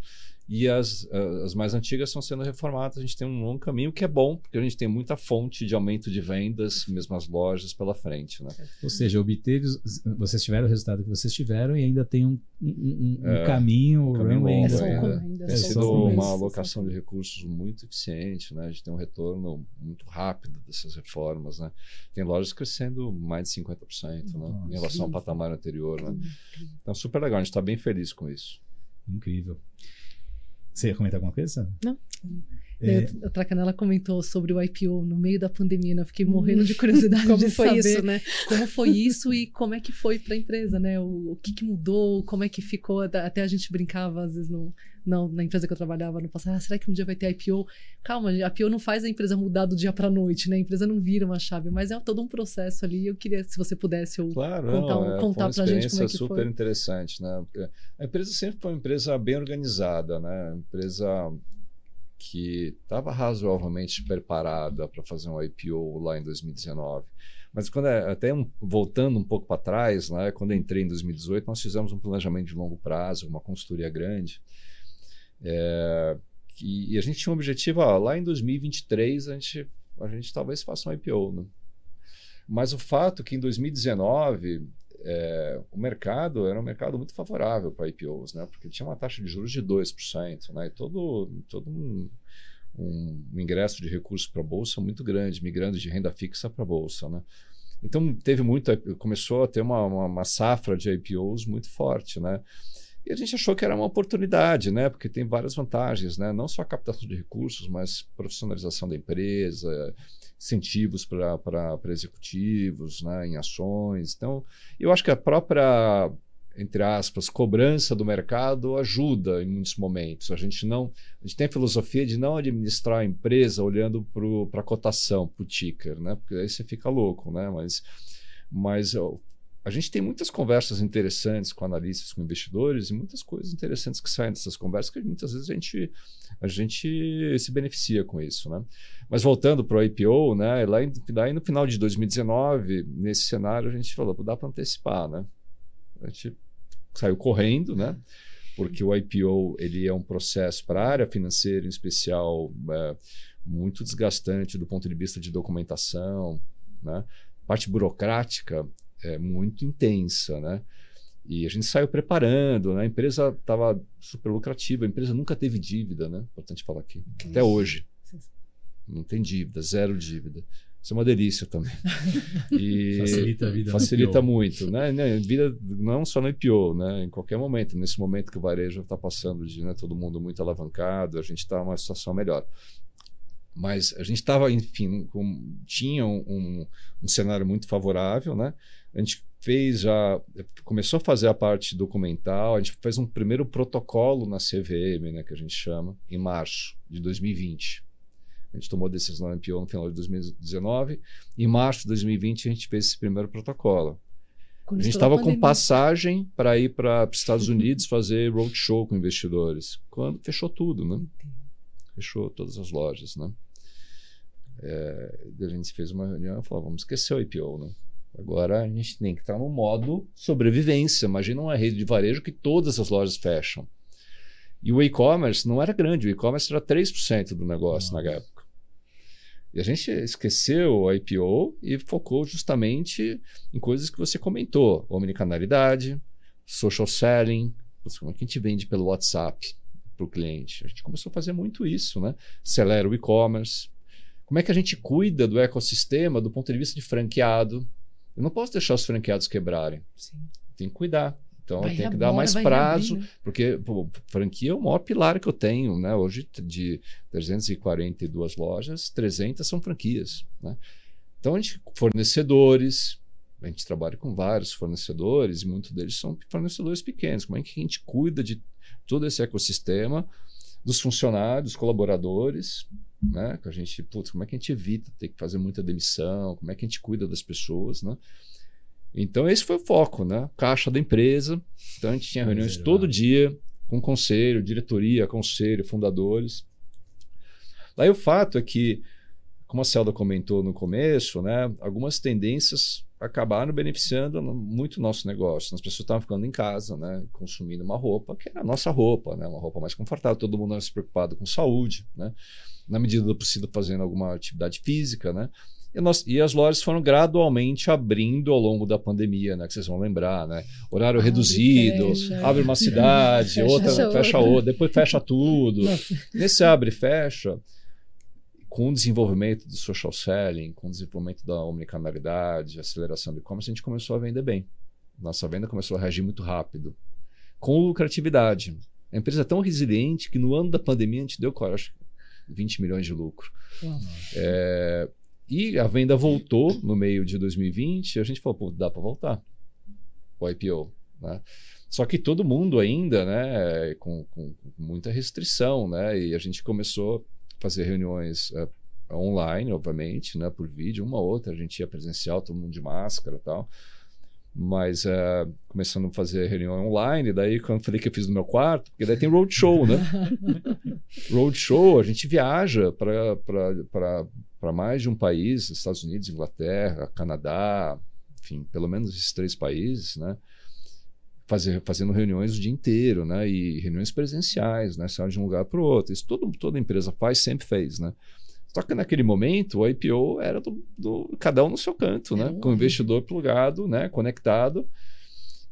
e as, as mais antigas estão sendo reformadas. A gente tem um longo caminho que é bom, porque a gente tem muita fonte de aumento de vendas, mesmo as lojas pela frente. Né? Ou seja, obteve, vocês tiveram o resultado que vocês tiveram e ainda tem um, um, um é, caminho, um caminho longo ainda. ainda. Tem sido uma alocação de recursos muito eficiente, né? a gente tem um retorno muito rápido dessas reformas. Né? Tem lojas crescendo mais de 50% né? em relação ao patamar anterior. Né? Então, super legal, a gente está bem feliz com isso. Incrível. Você ia comentar alguma coisa? Não. É, A Tracanela comentou sobre o IPO no meio da pandemia, né? Eu fiquei morrendo de curiosidade Como de foi saber isso, né? como foi isso e como é que foi para a empresa, né? O, o que, que mudou, como é que ficou. Até a gente brincava, às vezes, no, não, na empresa que eu trabalhava no passado. Ah, será que um dia vai ter IPO? Calma, a IPO não faz a empresa mudar do dia para noite, né? A empresa não vira uma chave, mas é todo um processo ali. Eu queria, se você pudesse, eu Claro, contar, não, é, contar uma pra gente como é que super foi. interessante, né? A empresa sempre foi uma empresa bem organizada, né? Empresa que estava razoavelmente preparada para fazer um IPO lá em 2019. Mas quando é- até um- voltando um pouco para trás, né? Quando entrei em 2018, nós fizemos um planejamento de longo prazo, uma consultoria grande. É, que- e a gente tinha um objetivo, ó, lá em 2023 a gente, a gente talvez faça um IPO, né? Mas o fato que em 2019 é, o mercado era um mercado muito favorável para IPOs, né? Porque tinha uma taxa de juros de 2%, né? E todo, todo um, um ingresso de recursos para a bolsa muito grande, migrando de renda fixa para a bolsa, né? Então teve muito, começou a ter uma, uma, uma safra de IPOs muito forte, né? E a gente achou que era uma oportunidade, né? Porque tem várias vantagens, né? Não só a captação de recursos, mas profissionalização da empresa, incentivos para executivos, né? Em ações. Então, eu acho que a própria, entre aspas, cobrança do mercado ajuda em muitos momentos. A gente não, a gente tem a filosofia de não administrar a empresa olhando para a cotação, para o ticker, né? Porque aí você fica louco, né? Mas, mas a gente tem muitas conversas interessantes com analistas, com investidores e muitas coisas interessantes que saem dessas conversas que muitas vezes a gente, a gente se beneficia com isso, né? Mas voltando para o IPO, né? Lá, lá no final de 2019, nesse cenário, a gente falou, dá para antecipar, né? A gente saiu correndo, né? Porque o IPO ele é um processo para a área financeira, em especial, é, muito desgastante do ponto de vista de documentação, né? Parte burocrática é muito intensa, né? E a gente saiu preparando, né? A empresa estava super lucrativa, a empresa nunca teve dívida, né? Importante falar aqui. Até hoje. Não tem dívida, zero dívida. Isso é uma delícia também. E Facilita a vida no Facilita IPO. muito, né? né? Vida não só no IPO, né? Em qualquer momento. Nesse momento que o varejo está passando de né, todo mundo muito alavancado, a gente está numa situação melhor. Mas a gente estava, enfim, com, tinha um, um, um cenário muito favorável, né? A gente fez já, começou a fazer a parte documental, a gente fez um primeiro protocolo na CVM, né, que a gente chama, em março de 2020. A gente tomou a decisão no IPO no final de 2019. Em março de 2020, a gente fez esse primeiro protocolo. Quando A gente estava com passagem para ir para os Estados Unidos fazer roadshow com investidores. Quando fechou tudo, né? Fechou todas as lojas, né? É, a gente fez uma reunião e falou, vamos esquecer o IPO, né? Agora a gente tem que estar no modo sobrevivência. Imagina uma rede de varejo que todas as lojas fecham. E o e-commerce não era grande, o e-commerce era 3% do negócio na época. E a gente esqueceu o IPO e focou justamente em coisas que você comentou: omnicanalidade, social selling, como é que a gente vende pelo WhatsApp para o cliente. A gente começou a fazer muito isso, né? Acelera o e-commerce. Como é que a gente cuida do ecossistema do ponto de vista de franqueado? Eu não posso deixar os franqueados quebrarem. Sim. Tem que cuidar. Então Vai eu tenho que dar mais prazo, né? porque pô, franquia é o maior pilar que eu tenho, né? Hoje de 342 lojas, 300 são franquias, né? Então a gente fornecedores, a gente trabalha com vários fornecedores e muitos deles são fornecedores pequenos. Como é que a gente cuida de todo esse ecossistema dos funcionários, dos colaboradores, né? Que a gente, putz, como é que a gente evita ter que fazer muita demissão? Como é que a gente cuida das pessoas, né? Então esse foi o foco, né? Caixa da empresa. Então a gente tinha reuniões Reservado. todo dia com conselho, diretoria, conselho, fundadores. Daí o fato é que, como a Celda comentou no começo, né, algumas tendências acabaram beneficiando muito o nosso negócio. As pessoas estavam ficando em casa, né, consumindo uma roupa que era a nossa roupa, né, uma roupa mais confortável. Todo mundo se preocupado com saúde, né, na medida do possível fazendo alguma atividade física, né. E, nós- e as lojas foram gradualmente abrindo ao longo da pandemia, né? Que vocês vão lembrar, né? Horário Abre, reduzido, fecha. abre uma cidade, Fecha outra outra. fecha outra, depois fecha tudo. Nossa. Nesse abre e fecha, com o desenvolvimento do social selling, com o desenvolvimento da omnicanalidade, aceleração do e-commerce, a gente começou a vender bem. Nossa venda começou a reagir muito rápido, com lucratividade. A empresa é tão resiliente que no ano da pandemia a gente deu, eu acho, 20 milhões de lucro. É, e a venda voltou no meio de 2020 e a gente falou, pô, dá para voltar o IPO. Né? Só que todo mundo ainda, né, com, com, muita restrição, né, e a gente começou fazer reuniões uh, online, obviamente, né, por vídeo, uma outra, a gente ia presencial, todo mundo de máscara e tal, mas uh, começando a fazer reunião online, daí quando eu falei que eu fiz no meu quarto, porque daí tem roadshow, né? roadshow, a gente viaja para mais de um país, Estados Unidos, Inglaterra, Canadá, enfim, pelo menos esses três países, né? Fazer, fazendo reuniões o dia inteiro, né? E reuniões presenciais, né? Sai de um lugar para o outro. Isso todo, toda empresa faz, sempre fez, né? Só que naquele momento o IPO era do, do cada um no seu canto, né? Com o investidor plugado, né? Conectado.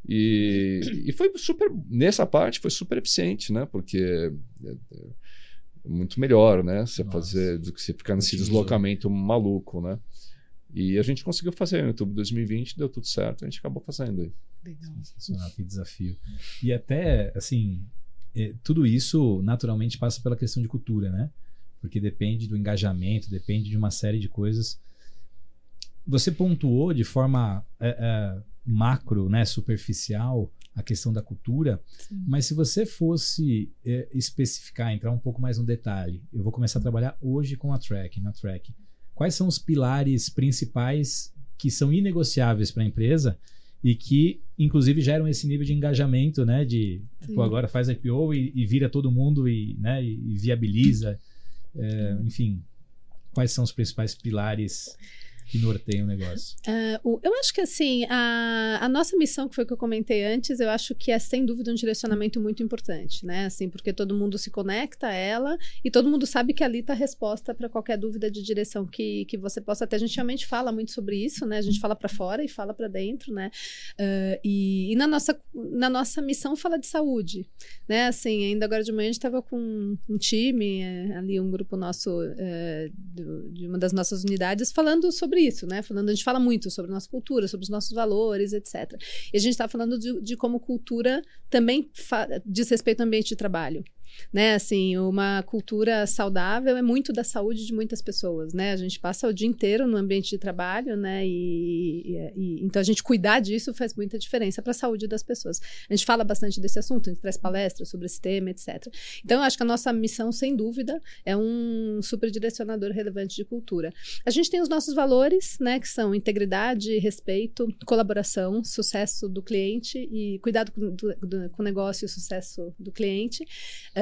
E, e foi super, nessa parte foi super eficiente, né? Porque é, é muito melhor, né? Você Nossa. fazer do que você ficar nesse deslocamento maluco, né? E a gente conseguiu fazer no YouTube 2020, deu tudo certo, a gente acabou fazendo aí. Legal. Sensacional, que desafio. E até, assim, é, tudo isso naturalmente passa pela questão de cultura, né? Porque depende do engajamento, depende de uma série de coisas. Você pontuou de forma é, é, macro, né, superficial, a questão da cultura, Sim. mas se você fosse é, especificar, entrar um pouco mais no detalhe, eu vou começar a trabalhar hoje com a Track, na Track quais são os pilares principais que são inegociáveis para a empresa e que, inclusive, geram esse nível de engajamento, né? De, pô, agora faz IPO e, e, vira todo mundo e, né, e viabiliza. É, enfim, quais são os principais pilares que norteia o negócio? Uh, eu acho que assim, a, a, nossa missão, que foi o que eu comentei antes, eu acho que é sem dúvida um direcionamento muito importante, né? Assim, porque todo mundo se conecta a ela e todo mundo sabe que ali está a resposta para qualquer dúvida de direção que, que você possa ter. A gente realmente fala muito sobre isso, né? A gente fala para fora e fala para dentro, né? Uh, e, e, na, nossa, na nossa missão fala de saúde, né? Assim, ainda agora de manhã a gente estava com um time, é, ali um grupo nosso é, do, de uma das nossas unidades, falando sobre isso, né? A gente fala muito sobre nossa cultura, sobre os nossos valores, etc. E a gente está falando de, de, como cultura também diz respeito ao ambiente de trabalho né? Assim, uma cultura saudável é muito da saúde de muitas pessoas, né? A gente passa o dia inteiro no ambiente de trabalho, né? E, e, e então a gente cuidar disso faz muita diferença para a saúde das pessoas. A gente fala bastante desse assunto, a gente traz palestras sobre esse tema, etc. Então eu acho que a nossa missão, sem dúvida, é um super direcionador relevante de cultura. A gente tem os nossos valores, né? Que são integridade, respeito, colaboração, sucesso do cliente e cuidado com, do, com o negócio e o sucesso do cliente.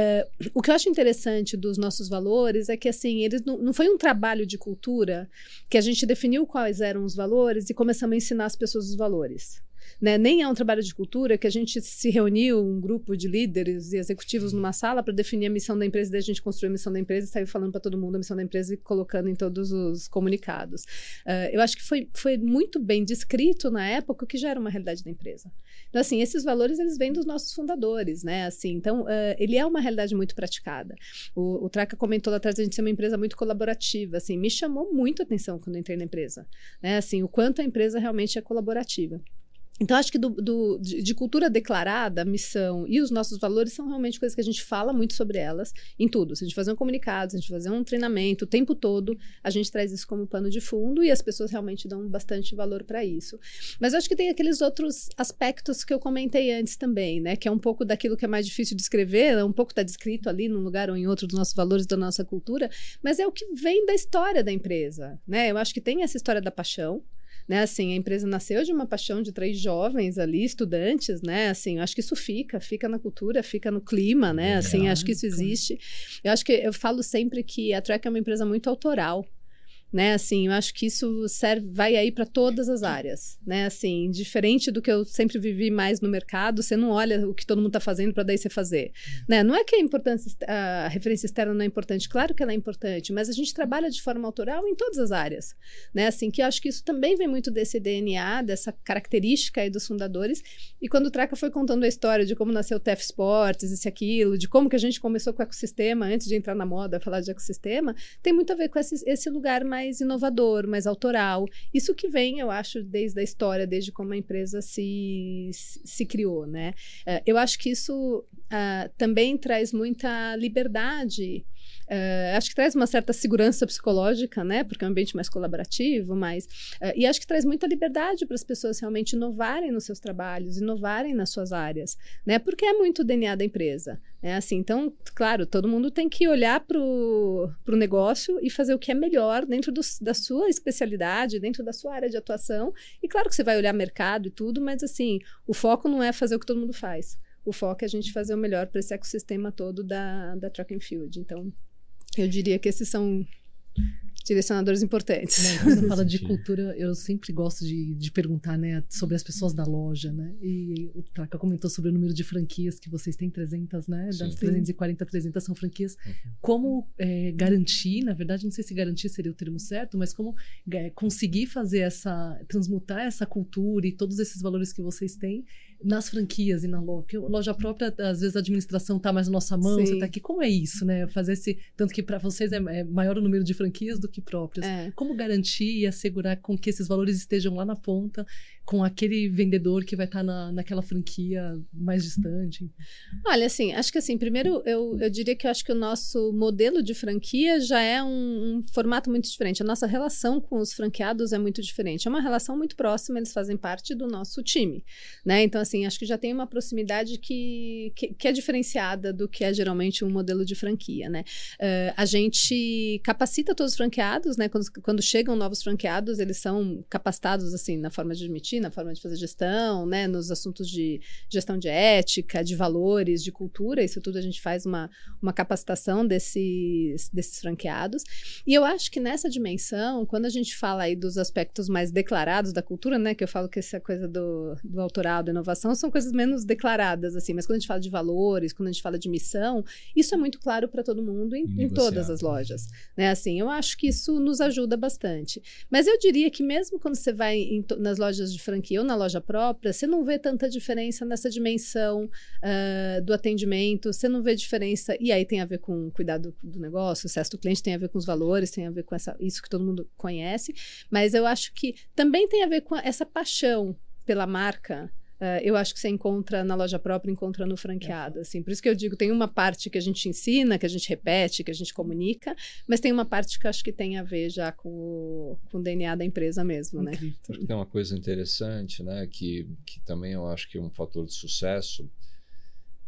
Uh, o que eu acho interessante dos nossos valores é que, assim, eles não, não foi um trabalho de cultura que a gente definiu quais eram os valores e começamos a ensinar as pessoas os valores. Né? Nem é um trabalho de cultura que a gente se reuniu, um grupo de líderes e executivos numa sala para definir a missão da empresa, daí a gente construiu a missão da empresa e saiu falando para todo mundo a missão da empresa e colocando em todos os comunicados. Uh, eu acho que foi, foi muito bem descrito na época o que já era uma realidade da empresa. Então, assim, esses valores eles vêm dos nossos fundadores, né? Assim, então, uh, ele é uma realidade muito praticada. O, o Traca comentou lá atrás a gente ser uma empresa muito colaborativa, assim, me chamou muito a atenção quando entrei na empresa, né? Assim, o quanto a empresa realmente é colaborativa. Então, acho que do, do, de, de, cultura declarada, missão e os nossos valores são realmente coisas que a gente fala muito sobre elas em tudo. Se a gente fazer um comunicado, se a gente fazer um treinamento, o tempo todo, a gente traz isso como pano de fundo e as pessoas realmente dão bastante valor para isso. Mas acho que tem aqueles outros aspectos que eu comentei antes também, né? Que é um pouco daquilo que é mais difícil de escrever, é um pouco está descrito ali num lugar ou em outro dos nossos valores, da nossa cultura, mas é o que vem da história da empresa, né? Eu acho que tem essa história da paixão, né? Assim, a empresa nasceu de uma paixão de três jovens ali, estudantes, né? Assim, eu acho que isso fica, fica na cultura, fica no clima, né? Assim, acho que isso existe. Eu acho que eu falo sempre que a Trek é uma empresa muito autoral, né? Assim, eu acho que isso serve, vai aí para todas as áreas, né? Assim, diferente do que eu sempre vivi mais no mercado, você não olha o que todo mundo está fazendo para daí você fazer, né? Não é que a importância, a referência externa não é importante, claro que ela é importante, mas a gente trabalha de forma autoral em todas as áreas, né? Assim, que eu acho que isso também vem muito desse DNA, dessa característica aí dos fundadores. E quando o Traca foi contando a história de como nasceu o TF Sports, esse aquilo, de como que a gente começou com o ecossistema antes de entrar na moda, falar de ecossistema, tem muito a ver com esse, esse lugar mais mais inovador, mais autoral. Isso que vem, eu acho, desde a história, desde como a empresa se, se criou, né? É, eu acho que isso uh, também traz muita liberdade Uh, acho que traz uma certa segurança psicológica, né? Porque é um ambiente mais colaborativo, mais. Uh, e acho que traz muita liberdade para as pessoas realmente inovarem nos seus trabalhos, inovarem nas suas áreas, né? Porque é muito o DNA da empresa. É assim, então, claro, todo mundo tem que olhar para o negócio e fazer o que é melhor dentro do, da sua especialidade, dentro da sua área de atuação. E claro que você vai olhar mercado e tudo, mas assim, o foco não é fazer o que todo mundo faz. O foco é a gente fazer o melhor para esse ecossistema todo da, da track and field. Então, eu diria que esses são direcionadores importantes. Né, quando você fala de cultura, eu sempre gosto de, de perguntar né, sobre as pessoas da loja, né? E o Traca comentou sobre o número de franquias que vocês têm, 300, né? Das Sim. 340, 300 são franquias. Uhum. Como é, garantir, na verdade, não sei se garantir seria o termo certo, mas como é, conseguir fazer essa, transmutar essa cultura e todos esses valores que vocês têm nas franquias e na loja. Porque loja própria, às vezes a administração está mais na nossa mão, Sim. você está aqui. Como é isso, né? Fazer esse. Tanto que para vocês é, é, maior o número de franquias do que próprias. É. Como garantir e assegurar com que esses valores estejam lá na ponta com aquele vendedor que vai estar tá na, naquela franquia mais distante? Olha, assim, acho que assim, primeiro eu, eu diria que eu acho que o nosso modelo de franquia já é um, um, formato muito diferente. A nossa relação com os franqueados é muito diferente. É uma relação muito próxima, eles fazem parte do nosso time, né? Então, assim, acho que já tem uma proximidade que, que, que é diferenciada do que é geralmente um modelo de franquia, né? Uh, a gente capacita todos os franqueados, né? Quando, quando chegam novos franqueados, eles são capacitados, assim, na forma de admitir, na forma de fazer gestão, né, nos assuntos de gestão de ética, de valores, de cultura, isso tudo a gente faz uma, uma capacitação desses, desses franqueados. E eu acho que nessa dimensão, quando a gente fala aí dos aspectos mais declarados da cultura, né, que eu falo que essa coisa do, do autoral, da inovação, são coisas menos declaradas, assim, mas quando a gente fala de valores, quando a gente fala de missão, isso é muito claro para todo mundo em, em todas as lojas, né, assim, eu acho que isso nos ajuda bastante. Mas eu diria que mesmo quando você vai em, nas lojas de franquia ou na loja própria, você não vê tanta diferença nessa dimensão uh, do atendimento, você não vê diferença. E aí tem a ver com o cuidado do negócio, o sucesso do cliente tem a ver com os valores, tem a ver com essa, isso que todo mundo conhece. Mas eu acho que também tem a ver com essa paixão pela marca Uh, eu acho que você encontra na loja própria, encontra no franqueado. Assim. Por isso que eu digo, tem uma parte que a gente ensina, que a gente repete, que a gente comunica, mas tem uma parte que eu acho que tem a ver já com o, com o DNA da empresa mesmo, né? Acho que tem uma coisa interessante, né? Que, que também eu acho que é um fator de sucesso,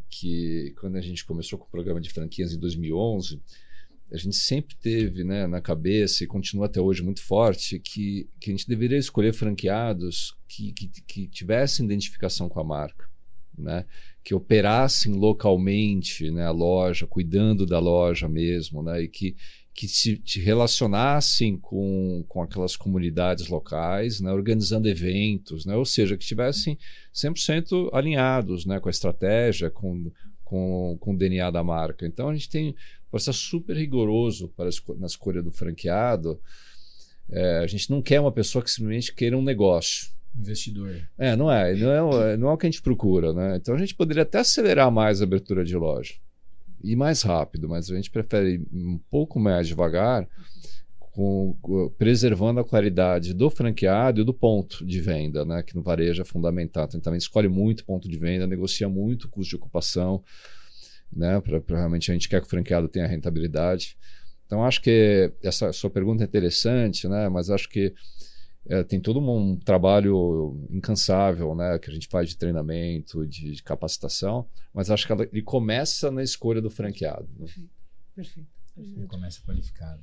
que quando a gente começou com o programa de franquias em 2011, a gente sempre teve né, na cabeça e continua até hoje muito forte que, que a gente deveria escolher franqueados que, que, que tivessem identificação com a marca, né? que operassem localmente né, a loja, cuidando da loja mesmo, né? e que, que se, se relacionassem com, com aquelas comunidades locais, né? organizando eventos, né? ou seja, que estivessem 100% alinhados né? com a estratégia, com, com, com o DNA da marca. Então a gente tem processo super rigoroso para na escolha do franqueado. É, a gente não quer uma pessoa que simplesmente queira um negócio. Investidor. É, não é. Não é, não é o que a gente procura, né? Então a gente poderia até acelerar mais a abertura de loja. Ir mais rápido, mas a gente prefere ir um pouco mais devagar, com, preservando a qualidade do franqueado e do ponto de venda, né? Que no varejo é fundamental. Então, também escolhe muito ponto de venda, negocia muito custo de ocupação né? Para realmente a gente quer que o franqueado tenha rentabilidade. Então, acho que essa sua pergunta é interessante, né? Mas acho que é, tem todo um, trabalho incansável, né? Que a gente faz de treinamento, de, de capacitação, mas acho que ela, ele começa na escolha do franqueado. Né? Perfeito. Perfeito. Começa qualificado.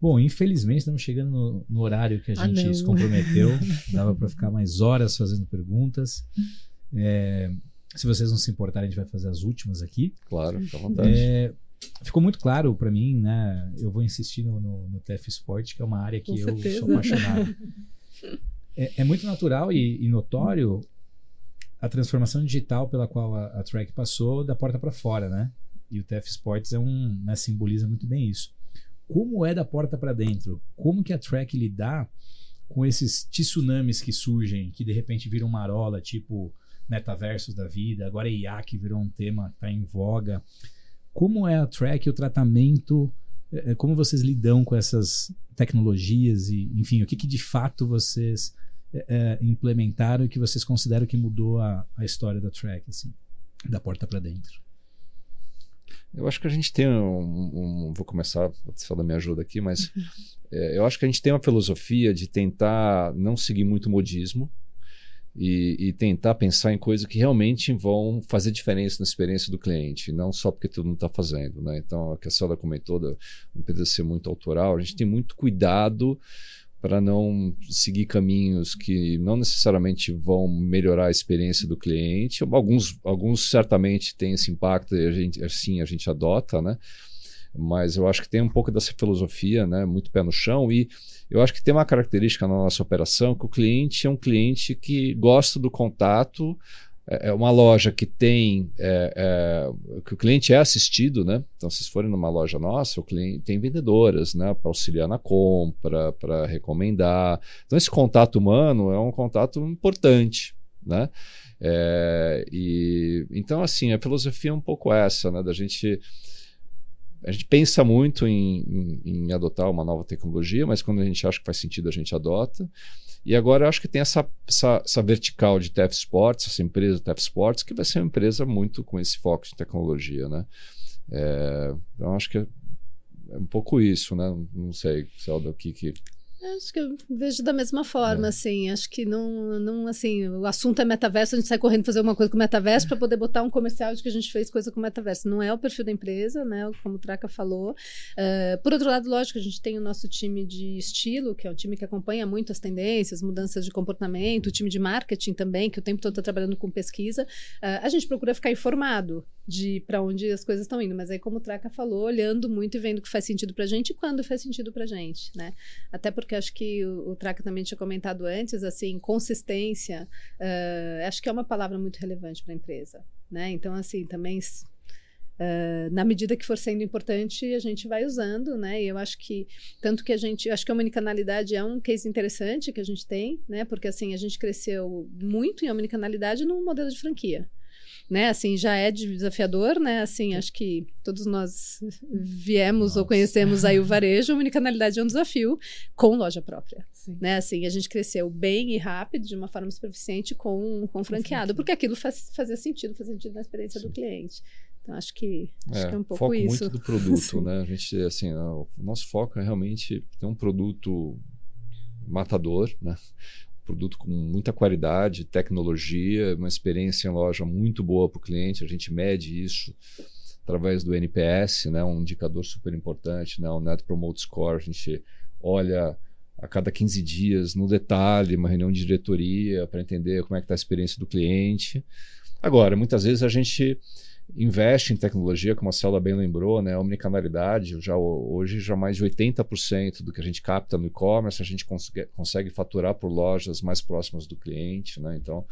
Bom, infelizmente estamos chegando no, no horário que a ah, gente ah, se comprometeu. Dava para ficar mais horas fazendo perguntas. É, se vocês não se importarem, a gente vai fazer as últimas aqui. Claro, fica à vontade. É, ficou muito claro para mim, né? Eu vou insistir no, no, no TF Sport, que é uma área que Com eu certeza. sou apaixonado. é, é, muito natural e, e, notório a transformação digital pela qual a, a Track passou da porta para fora, né? E o TF Sports é um, né, simboliza muito bem isso. Como é da porta para dentro? Como que a Track lidar com esses tsunamis que surgem, que de repente viram marola, tipo metaversos da vida, agora IA que virou um tema que está em voga. Como é a track, o tratamento, é, é, como vocês lidam com essas tecnologias e, enfim, o que, que de fato vocês é, implementaram e que vocês consideram que mudou a, a história da track, assim, da porta para dentro? Eu acho que a gente tem um, um vou começar, da minha ajuda aqui, mas é, eu acho que a gente tem uma filosofia de tentar não seguir muito modismo, e, e, tentar pensar em coisas que realmente vão fazer diferença na experiência do cliente, não só porque todo mundo está fazendo. Né? Então, a que a Celda comentou, da, não precisa ser muito autoral, a gente tem muito cuidado para não seguir caminhos que não necessariamente vão melhorar a experiência do cliente. Alguns, alguns certamente têm esse impacto e a gente, assim a gente adota, né? Mas eu acho que tem um pouco dessa filosofia, né? Muito pé no chão e eu acho que tem uma característica na nossa operação que o cliente é um cliente que gosta do contato, é, é uma loja que tem é, é, que o cliente é assistido, né? Então, se forem numa loja nossa, o cliente tem vendedoras, né? Para auxiliar na compra, para recomendar. Então, esse contato humano é um contato importante, né? É, e então, assim, a filosofia é um pouco essa, né? Da gente a gente pensa muito em, em, em, adotar uma nova tecnologia, mas quando a gente acha que faz sentido, a gente adota. E agora eu acho que tem essa, essa, essa vertical de TF Sports, essa empresa TF Sports, que vai ser uma empresa muito com esse foco de tecnologia, né? É, então acho que é, é um pouco isso, né? Não sei, Celda, o que, que Acho que eu vejo da mesma forma, é. assim. Acho que não, não, assim, o assunto é metaverso, a gente sai correndo fazer alguma coisa com metaverso para poder botar um comercial de que a gente fez coisa com metaverso. Não é o perfil da empresa, né? Como o Traca falou. Uh, por outro lado, lógico, a gente tem o nosso time de estilo, que é um time que acompanha muito as tendências, mudanças de comportamento, o time de marketing também, que o tempo todo está trabalhando com pesquisa. Uh, a gente procura ficar informado de para onde as coisas estão indo, mas aí, como o Traca falou, olhando muito e vendo o que faz sentido para a gente e quando faz sentido para a gente, né? Até porque acho que o, o Traca também tinha comentado antes, assim, consistência, uh, acho que é uma palavra muito relevante para a empresa, né? Então, assim, também Uh, na medida que for sendo importante, a gente vai usando, né? E eu acho que tanto que a gente, acho que a omnicanalidade é um case interessante que a gente tem, né? Porque assim a gente cresceu muito em omnicanalidade no modelo de franquia né? Assim, já é desafiador, né? Assim, acho que todos nós viemos Nossa. ou conhecemos aí o varejo, a unicanalidade é um desafio com loja própria, Sim. né? Assim, a gente cresceu bem e rápido, de uma forma super eficiente com, com franqueado, porque aquilo faz, fazia sentido, fazia sentido na experiência Sim. do cliente. Então, acho que, acho é, que é um pouco foco isso. muito do produto, né? A gente, assim, o nosso foco é realmente ter um produto matador, né? Produto com muita qualidade, tecnologia, uma experiência em loja muito boa para o cliente. A gente mede isso através do NPS, né, um indicador super importante, né, o Net Promote Score. A gente olha a cada 15 dias, no detalhe, uma reunião de diretoria para entender como é que está a experiência do cliente. Agora, muitas vezes a gente investe em tecnologia, como a Celda bem lembrou, né? A omnicanalidade, já, hoje já mais de 80% do que a gente capta no e-commerce, a gente consegue, consegue faturar por lojas mais próximas do cliente, né? Então,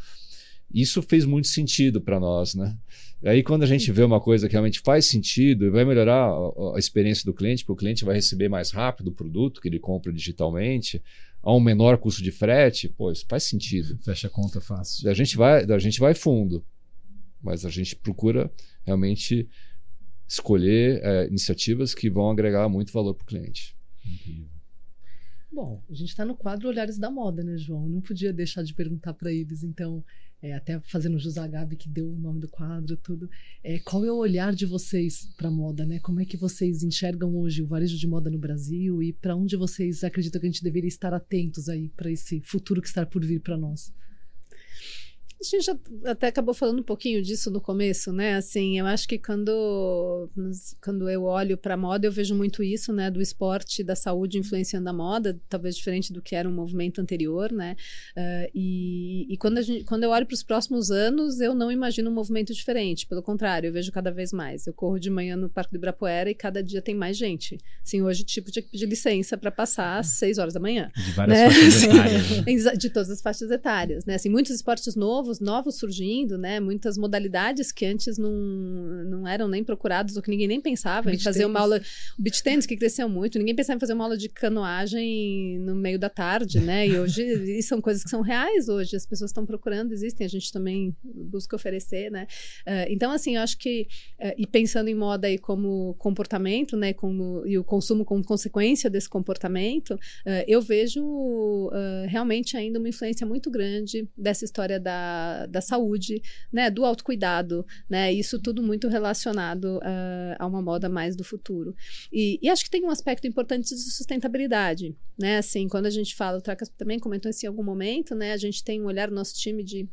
isso fez muito sentido para nós, né? E aí, quando a gente vê uma coisa que realmente faz sentido e vai melhorar a, a, experiência do cliente, porque o cliente vai receber mais rápido o produto que ele compra digitalmente, a um menor custo de frete, pô, isso faz sentido. Fecha a conta fácil. A gente vai, a gente vai fundo mas a gente procura realmente escolher é, iniciativas que vão agregar muito valor para o cliente. Incrível. Bom, a gente está no quadro Olhares da Moda, né, João? Não podia deixar de perguntar para eles, então, é, até fazendo jus à Gabi, que deu o nome do quadro, tudo. É, qual é o olhar de vocês para a moda, né? Como é que vocês enxergam hoje o varejo de moda no Brasil e para onde vocês acreditam que a gente deveria estar atentos aí para esse futuro que está por vir para nós? A gente já até acabou falando um pouquinho disso no começo, né? Assim, eu acho que quando, quando eu olho para a moda, eu vejo muito isso, né? Do esporte, da saúde influenciando a moda, talvez diferente do que era um movimento anterior, né? Uh, e, e quando, a gente, quando eu olho para os próximos anos, eu não imagino um movimento diferente. Pelo contrário, eu vejo cada vez mais. Eu corro de manhã no Parque do Ibirapuera e cada dia tem mais gente. Assim, hoje, tipo, tinha que pedir licença para passar às 6 horas da manhã. De várias né? faixas etárias. Né? De todas as faixas etárias, né? Assim, muitos esportes novos novos, novos surgindo, né? Muitas modalidades que antes não, não eram nem procurados ou que ninguém nem pensava em fazer uma aula. O beach tennis que cresceu muito, ninguém pensava em fazer uma aula de canoagem no meio da tarde, né? E hoje e são coisas que são reais hoje, as pessoas estão procurando, existem, a gente também busca oferecer, né? Uh, então, assim, eu acho que, uh, e pensando em moda aí como comportamento, né? Como, e o consumo como consequência desse comportamento, uh, eu vejo realmente ainda uma influência muito grande dessa história da da, saúde, né, do autocuidado, né, isso tudo muito relacionado uh, a uma moda mais do futuro. E, e, acho que tem um aspecto importante de sustentabilidade, né, assim, quando a gente fala, o Tracas também comentou isso em algum momento, né, a gente tem um olhar no nosso time de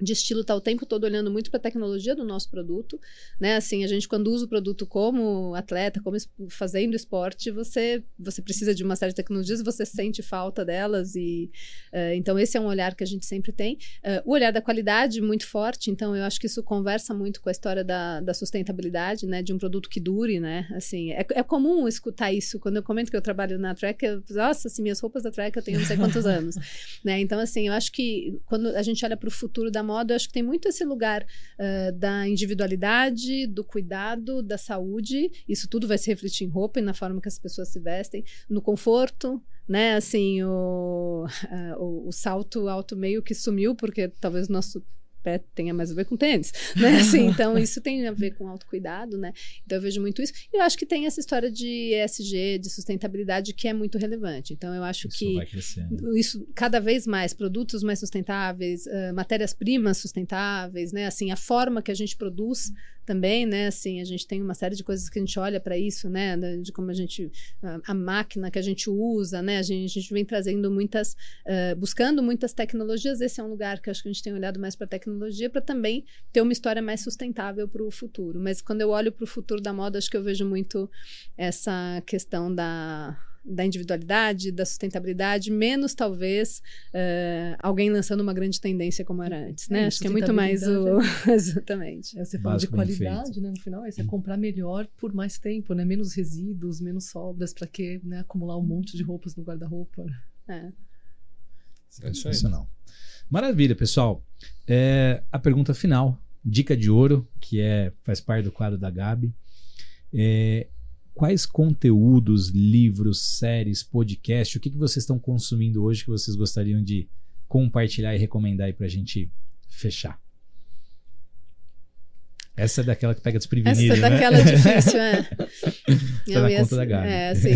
de estilo está o tempo todo olhando muito para a tecnologia do nosso produto, né? Assim, a gente quando usa o produto como atleta, como fazendo esporte, você você precisa de uma série de tecnologias, você sente falta delas e uh, então esse é um olhar que a gente sempre tem. Uh, o olhar da qualidade muito forte, então eu acho que isso conversa muito com a história da, da sustentabilidade, né? De um produto que dure, né? Assim, é, é comum escutar isso quando eu comento que eu trabalho na Trek, eu, nossa, assim, minhas roupas da Trek eu tenho não sei quantos anos, né? Então assim, eu acho que quando a gente olha para o futuro da moda, eu acho que tem muito esse lugar uh, da individualidade, do cuidado, da saúde. Isso tudo vai se refletir em roupa e na forma que as pessoas se vestem, no conforto, né? Assim, o, uh, o, o, salto alto meio que sumiu, porque talvez nosso pé tenha mais a ver com tênis, né? Assim, então isso tem a ver com autocuidado, né? Então eu vejo muito isso. E eu acho que tem essa história de ESG, de sustentabilidade que é muito relevante. Então eu acho isso que isso cada vez mais produtos mais sustentáveis, uh, matérias-primas sustentáveis, né? Assim, a forma que a gente produz também, né? Assim, a gente tem uma série de coisas que a gente olha para isso, né? De como a gente a, máquina que a gente usa, né? A gente, a gente vem trazendo muitas, uh, buscando muitas tecnologias. Esse é um lugar que acho que a gente tem olhado mais para tecnologia para também ter uma história mais sustentável para o futuro. Mas quando eu olho para o futuro da moda, acho que eu vejo muito essa questão da da individualidade, da sustentabilidade, menos talvez uh, alguém lançando uma grande tendência como era antes, né? É, Acho que é muito mais o exatamente. É, você fala de qualidade, né? No final, isso é comprar melhor por mais tempo, né? Menos resíduos, menos sobras, para que né, acumular um monte de roupas no guarda-roupa. É. É Sensacional. Maravilha, pessoal. É, a pergunta final, dica de ouro, que é faz parte do quadro da Gabi. É, quais conteúdos, livros, séries, podcast, o que, que vocês estão consumindo hoje que vocês gostariam de compartilhar e recomendar aí pra gente fechar? Essa é daquela que pega desprevenido, Essa é né? daquela difícil, é. Tá na conta da Gabi. É, assim,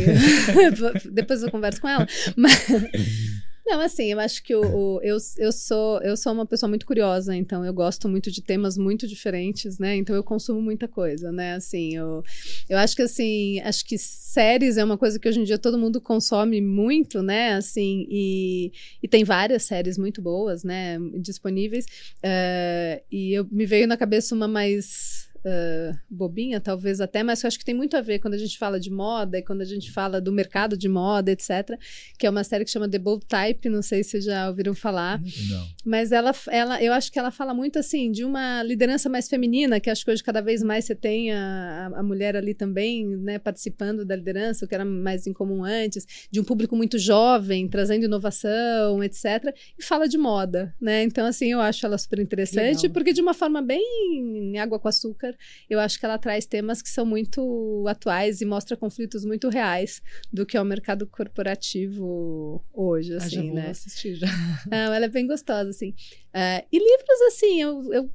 depois eu converso com ela. Mas... Não, assim, eu acho que o, o, eu, eu, sou, eu sou uma pessoa muito curiosa, então eu gosto muito de temas muito diferentes, né? Então eu consumo muita coisa, né? Assim, eu, eu acho que assim, acho que séries é uma coisa que hoje em dia todo mundo consome muito, né? Assim, e, e tem várias séries muito boas, né? Disponíveis. Uh, e eu me veio na cabeça uma mais uh, bobinha, talvez até, mas eu acho que tem muito a ver quando a gente fala de moda e quando a gente fala do mercado de moda, etc. Que é uma série que chama The Bold Type, não sei se vocês já ouviram falar. Não. Mas ela, ela, eu acho que ela fala muito assim de uma liderança mais feminina, que acho que hoje cada vez mais você tem a, a mulher ali também, né, participando da liderança, o que era mais incomum antes, de um público muito jovem, trazendo inovação, etc. E fala de moda, né? Então, assim, eu acho ela super interessante, Legal. porque de uma forma bem água com Açúcar, eu acho que ela traz temas que são muito atuais e mostra conflitos muito reais do que é o mercado corporativo hoje, assim, ah, já vou né? assistir já. Não, ela é bem gostosa, assim. Uh, e livros, assim, eu, eu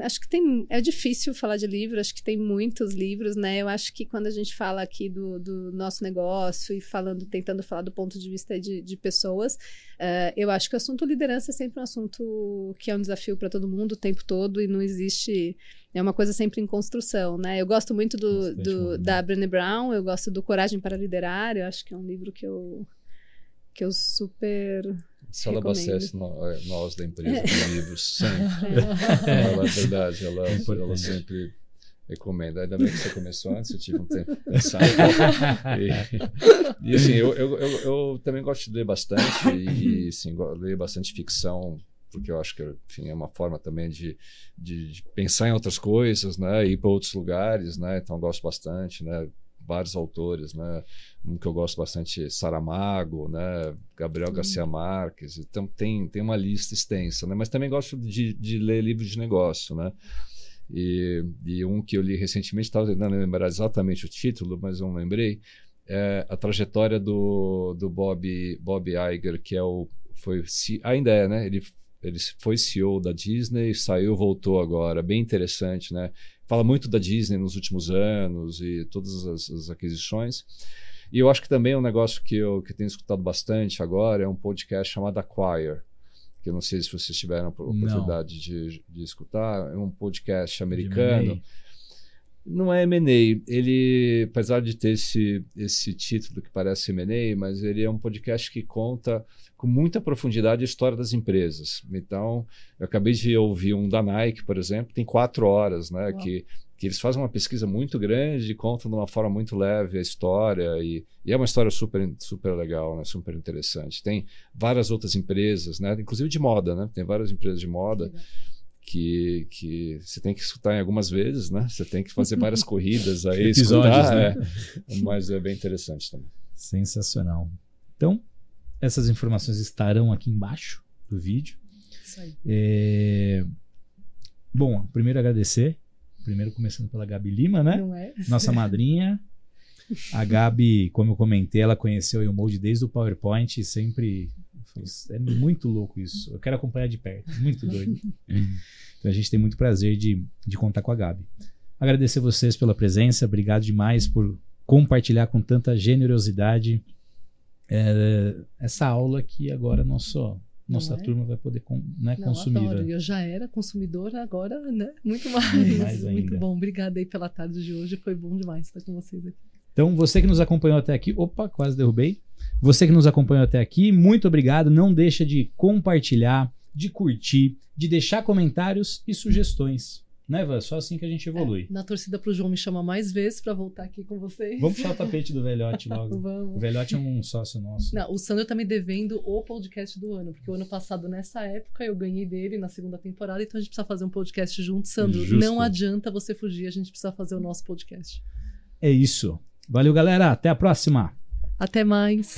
acho que tem. É difícil falar de livro, acho que tem muitos livros, né? Eu acho que quando a gente fala aqui do, do nosso negócio e falando, tentando falar do ponto de vista de, de pessoas, uh, eu acho que o assunto liderança é sempre um assunto que é um desafio para todo mundo o tempo todo e não existe é uma coisa sempre em construção, né? Eu gosto muito do, do da Brené Brown, eu gosto do Coragem para Liderar, eu acho que é um livro que eu que eu super se ela abastece é, nós da empresa com livros, sempre. É. Ela, é verdade, ela, é ela sempre recomenda. Ainda bem que você começou antes, eu tive um tempo pensar. E, e assim, eu, eu, eu, eu, também gosto de ler bastante, e, sim, ler bastante ficção, porque eu acho que enfim, é uma forma também de, de, de pensar em outras coisas, né? Ir para outros lugares, né? Então eu gosto bastante, né? Vários autores, né? Um que eu gosto bastante, Saramago, né? Gabriel Garcia Marques. Então tem, tem uma lista extensa, né? Mas também gosto de, de ler livros de negócio, né? E, e um que eu li recentemente, estava tentando lembrar exatamente o título, mas não lembrei, é a trajetória do, do Bob, Bob Iger, que é o foi ainda é, né? Ele ele foi CEO da Disney, saiu, voltou agora. Bem interessante, né? Fala muito da Disney nos últimos anos e todas as, as aquisições. E eu acho que também é um negócio que eu que tenho escutado bastante agora é um podcast chamado Acquire, que eu não sei se vocês tiveram a oportunidade de, de, escutar, é um podcast americano. Não é M&A, ele, apesar de ter esse, esse título que parece M&A, mas ele é um podcast que conta com muita profundidade a história das empresas. Então, eu acabei de ouvir um da Nike, por exemplo, tem quatro horas, né, que que eles fazem uma pesquisa muito grande e contam de uma forma muito leve a história e, e, é uma história super super legal, né? super interessante. Tem várias outras empresas, né? inclusive de moda, né? tem várias empresas de moda que, que você tem que escutar em algumas vezes, né? Você tem que fazer várias corridas aí, Episódios, escutar, né? é, mas é bem interessante também. Sensacional. Então, essas informações estarão aqui embaixo do vídeo. Isso aí. É... Bom, primeiro agradecer Primeiro começando pela Gabi Lima, né? Não é? Nossa madrinha. A Gabi, como eu comentei, ela conheceu o Mode desde o PowerPoint e sempre. É muito louco isso. Eu quero acompanhar de perto. Muito doido. Então a gente tem muito prazer de, de contar com a Gabi. Agradecer vocês pela presença. Obrigado demais por compartilhar com tanta generosidade é, essa aula que agora nosso nossa é? turma vai poder com, né, Não, consumir. Adoro. Eu já era consumidora, agora, né? Muito mais. mais muito bom. Obrigada aí pela tarde de hoje. Foi bom demais estar com vocês aqui. Então, você que nos acompanhou até aqui, opa, quase derrubei. Você que nos acompanhou até aqui, muito obrigado. Não deixa de compartilhar, de curtir, de deixar comentários e sugestões. Né, Ivan? Só assim que a gente evolui. É, na torcida pro João me chamar mais vezes para voltar aqui com vocês. Vamos puxar o tapete do Velhote logo. Vamos. O Velhote é um sócio nosso. Não, o Sandro tá me devendo o podcast do ano, porque o ano passado, nessa época, eu ganhei dele na segunda temporada, então a gente precisa fazer um podcast junto. Sandro, Justo. não adianta você fugir, a gente precisa fazer o nosso podcast. É isso. Valeu, galera. Até a próxima. Até mais.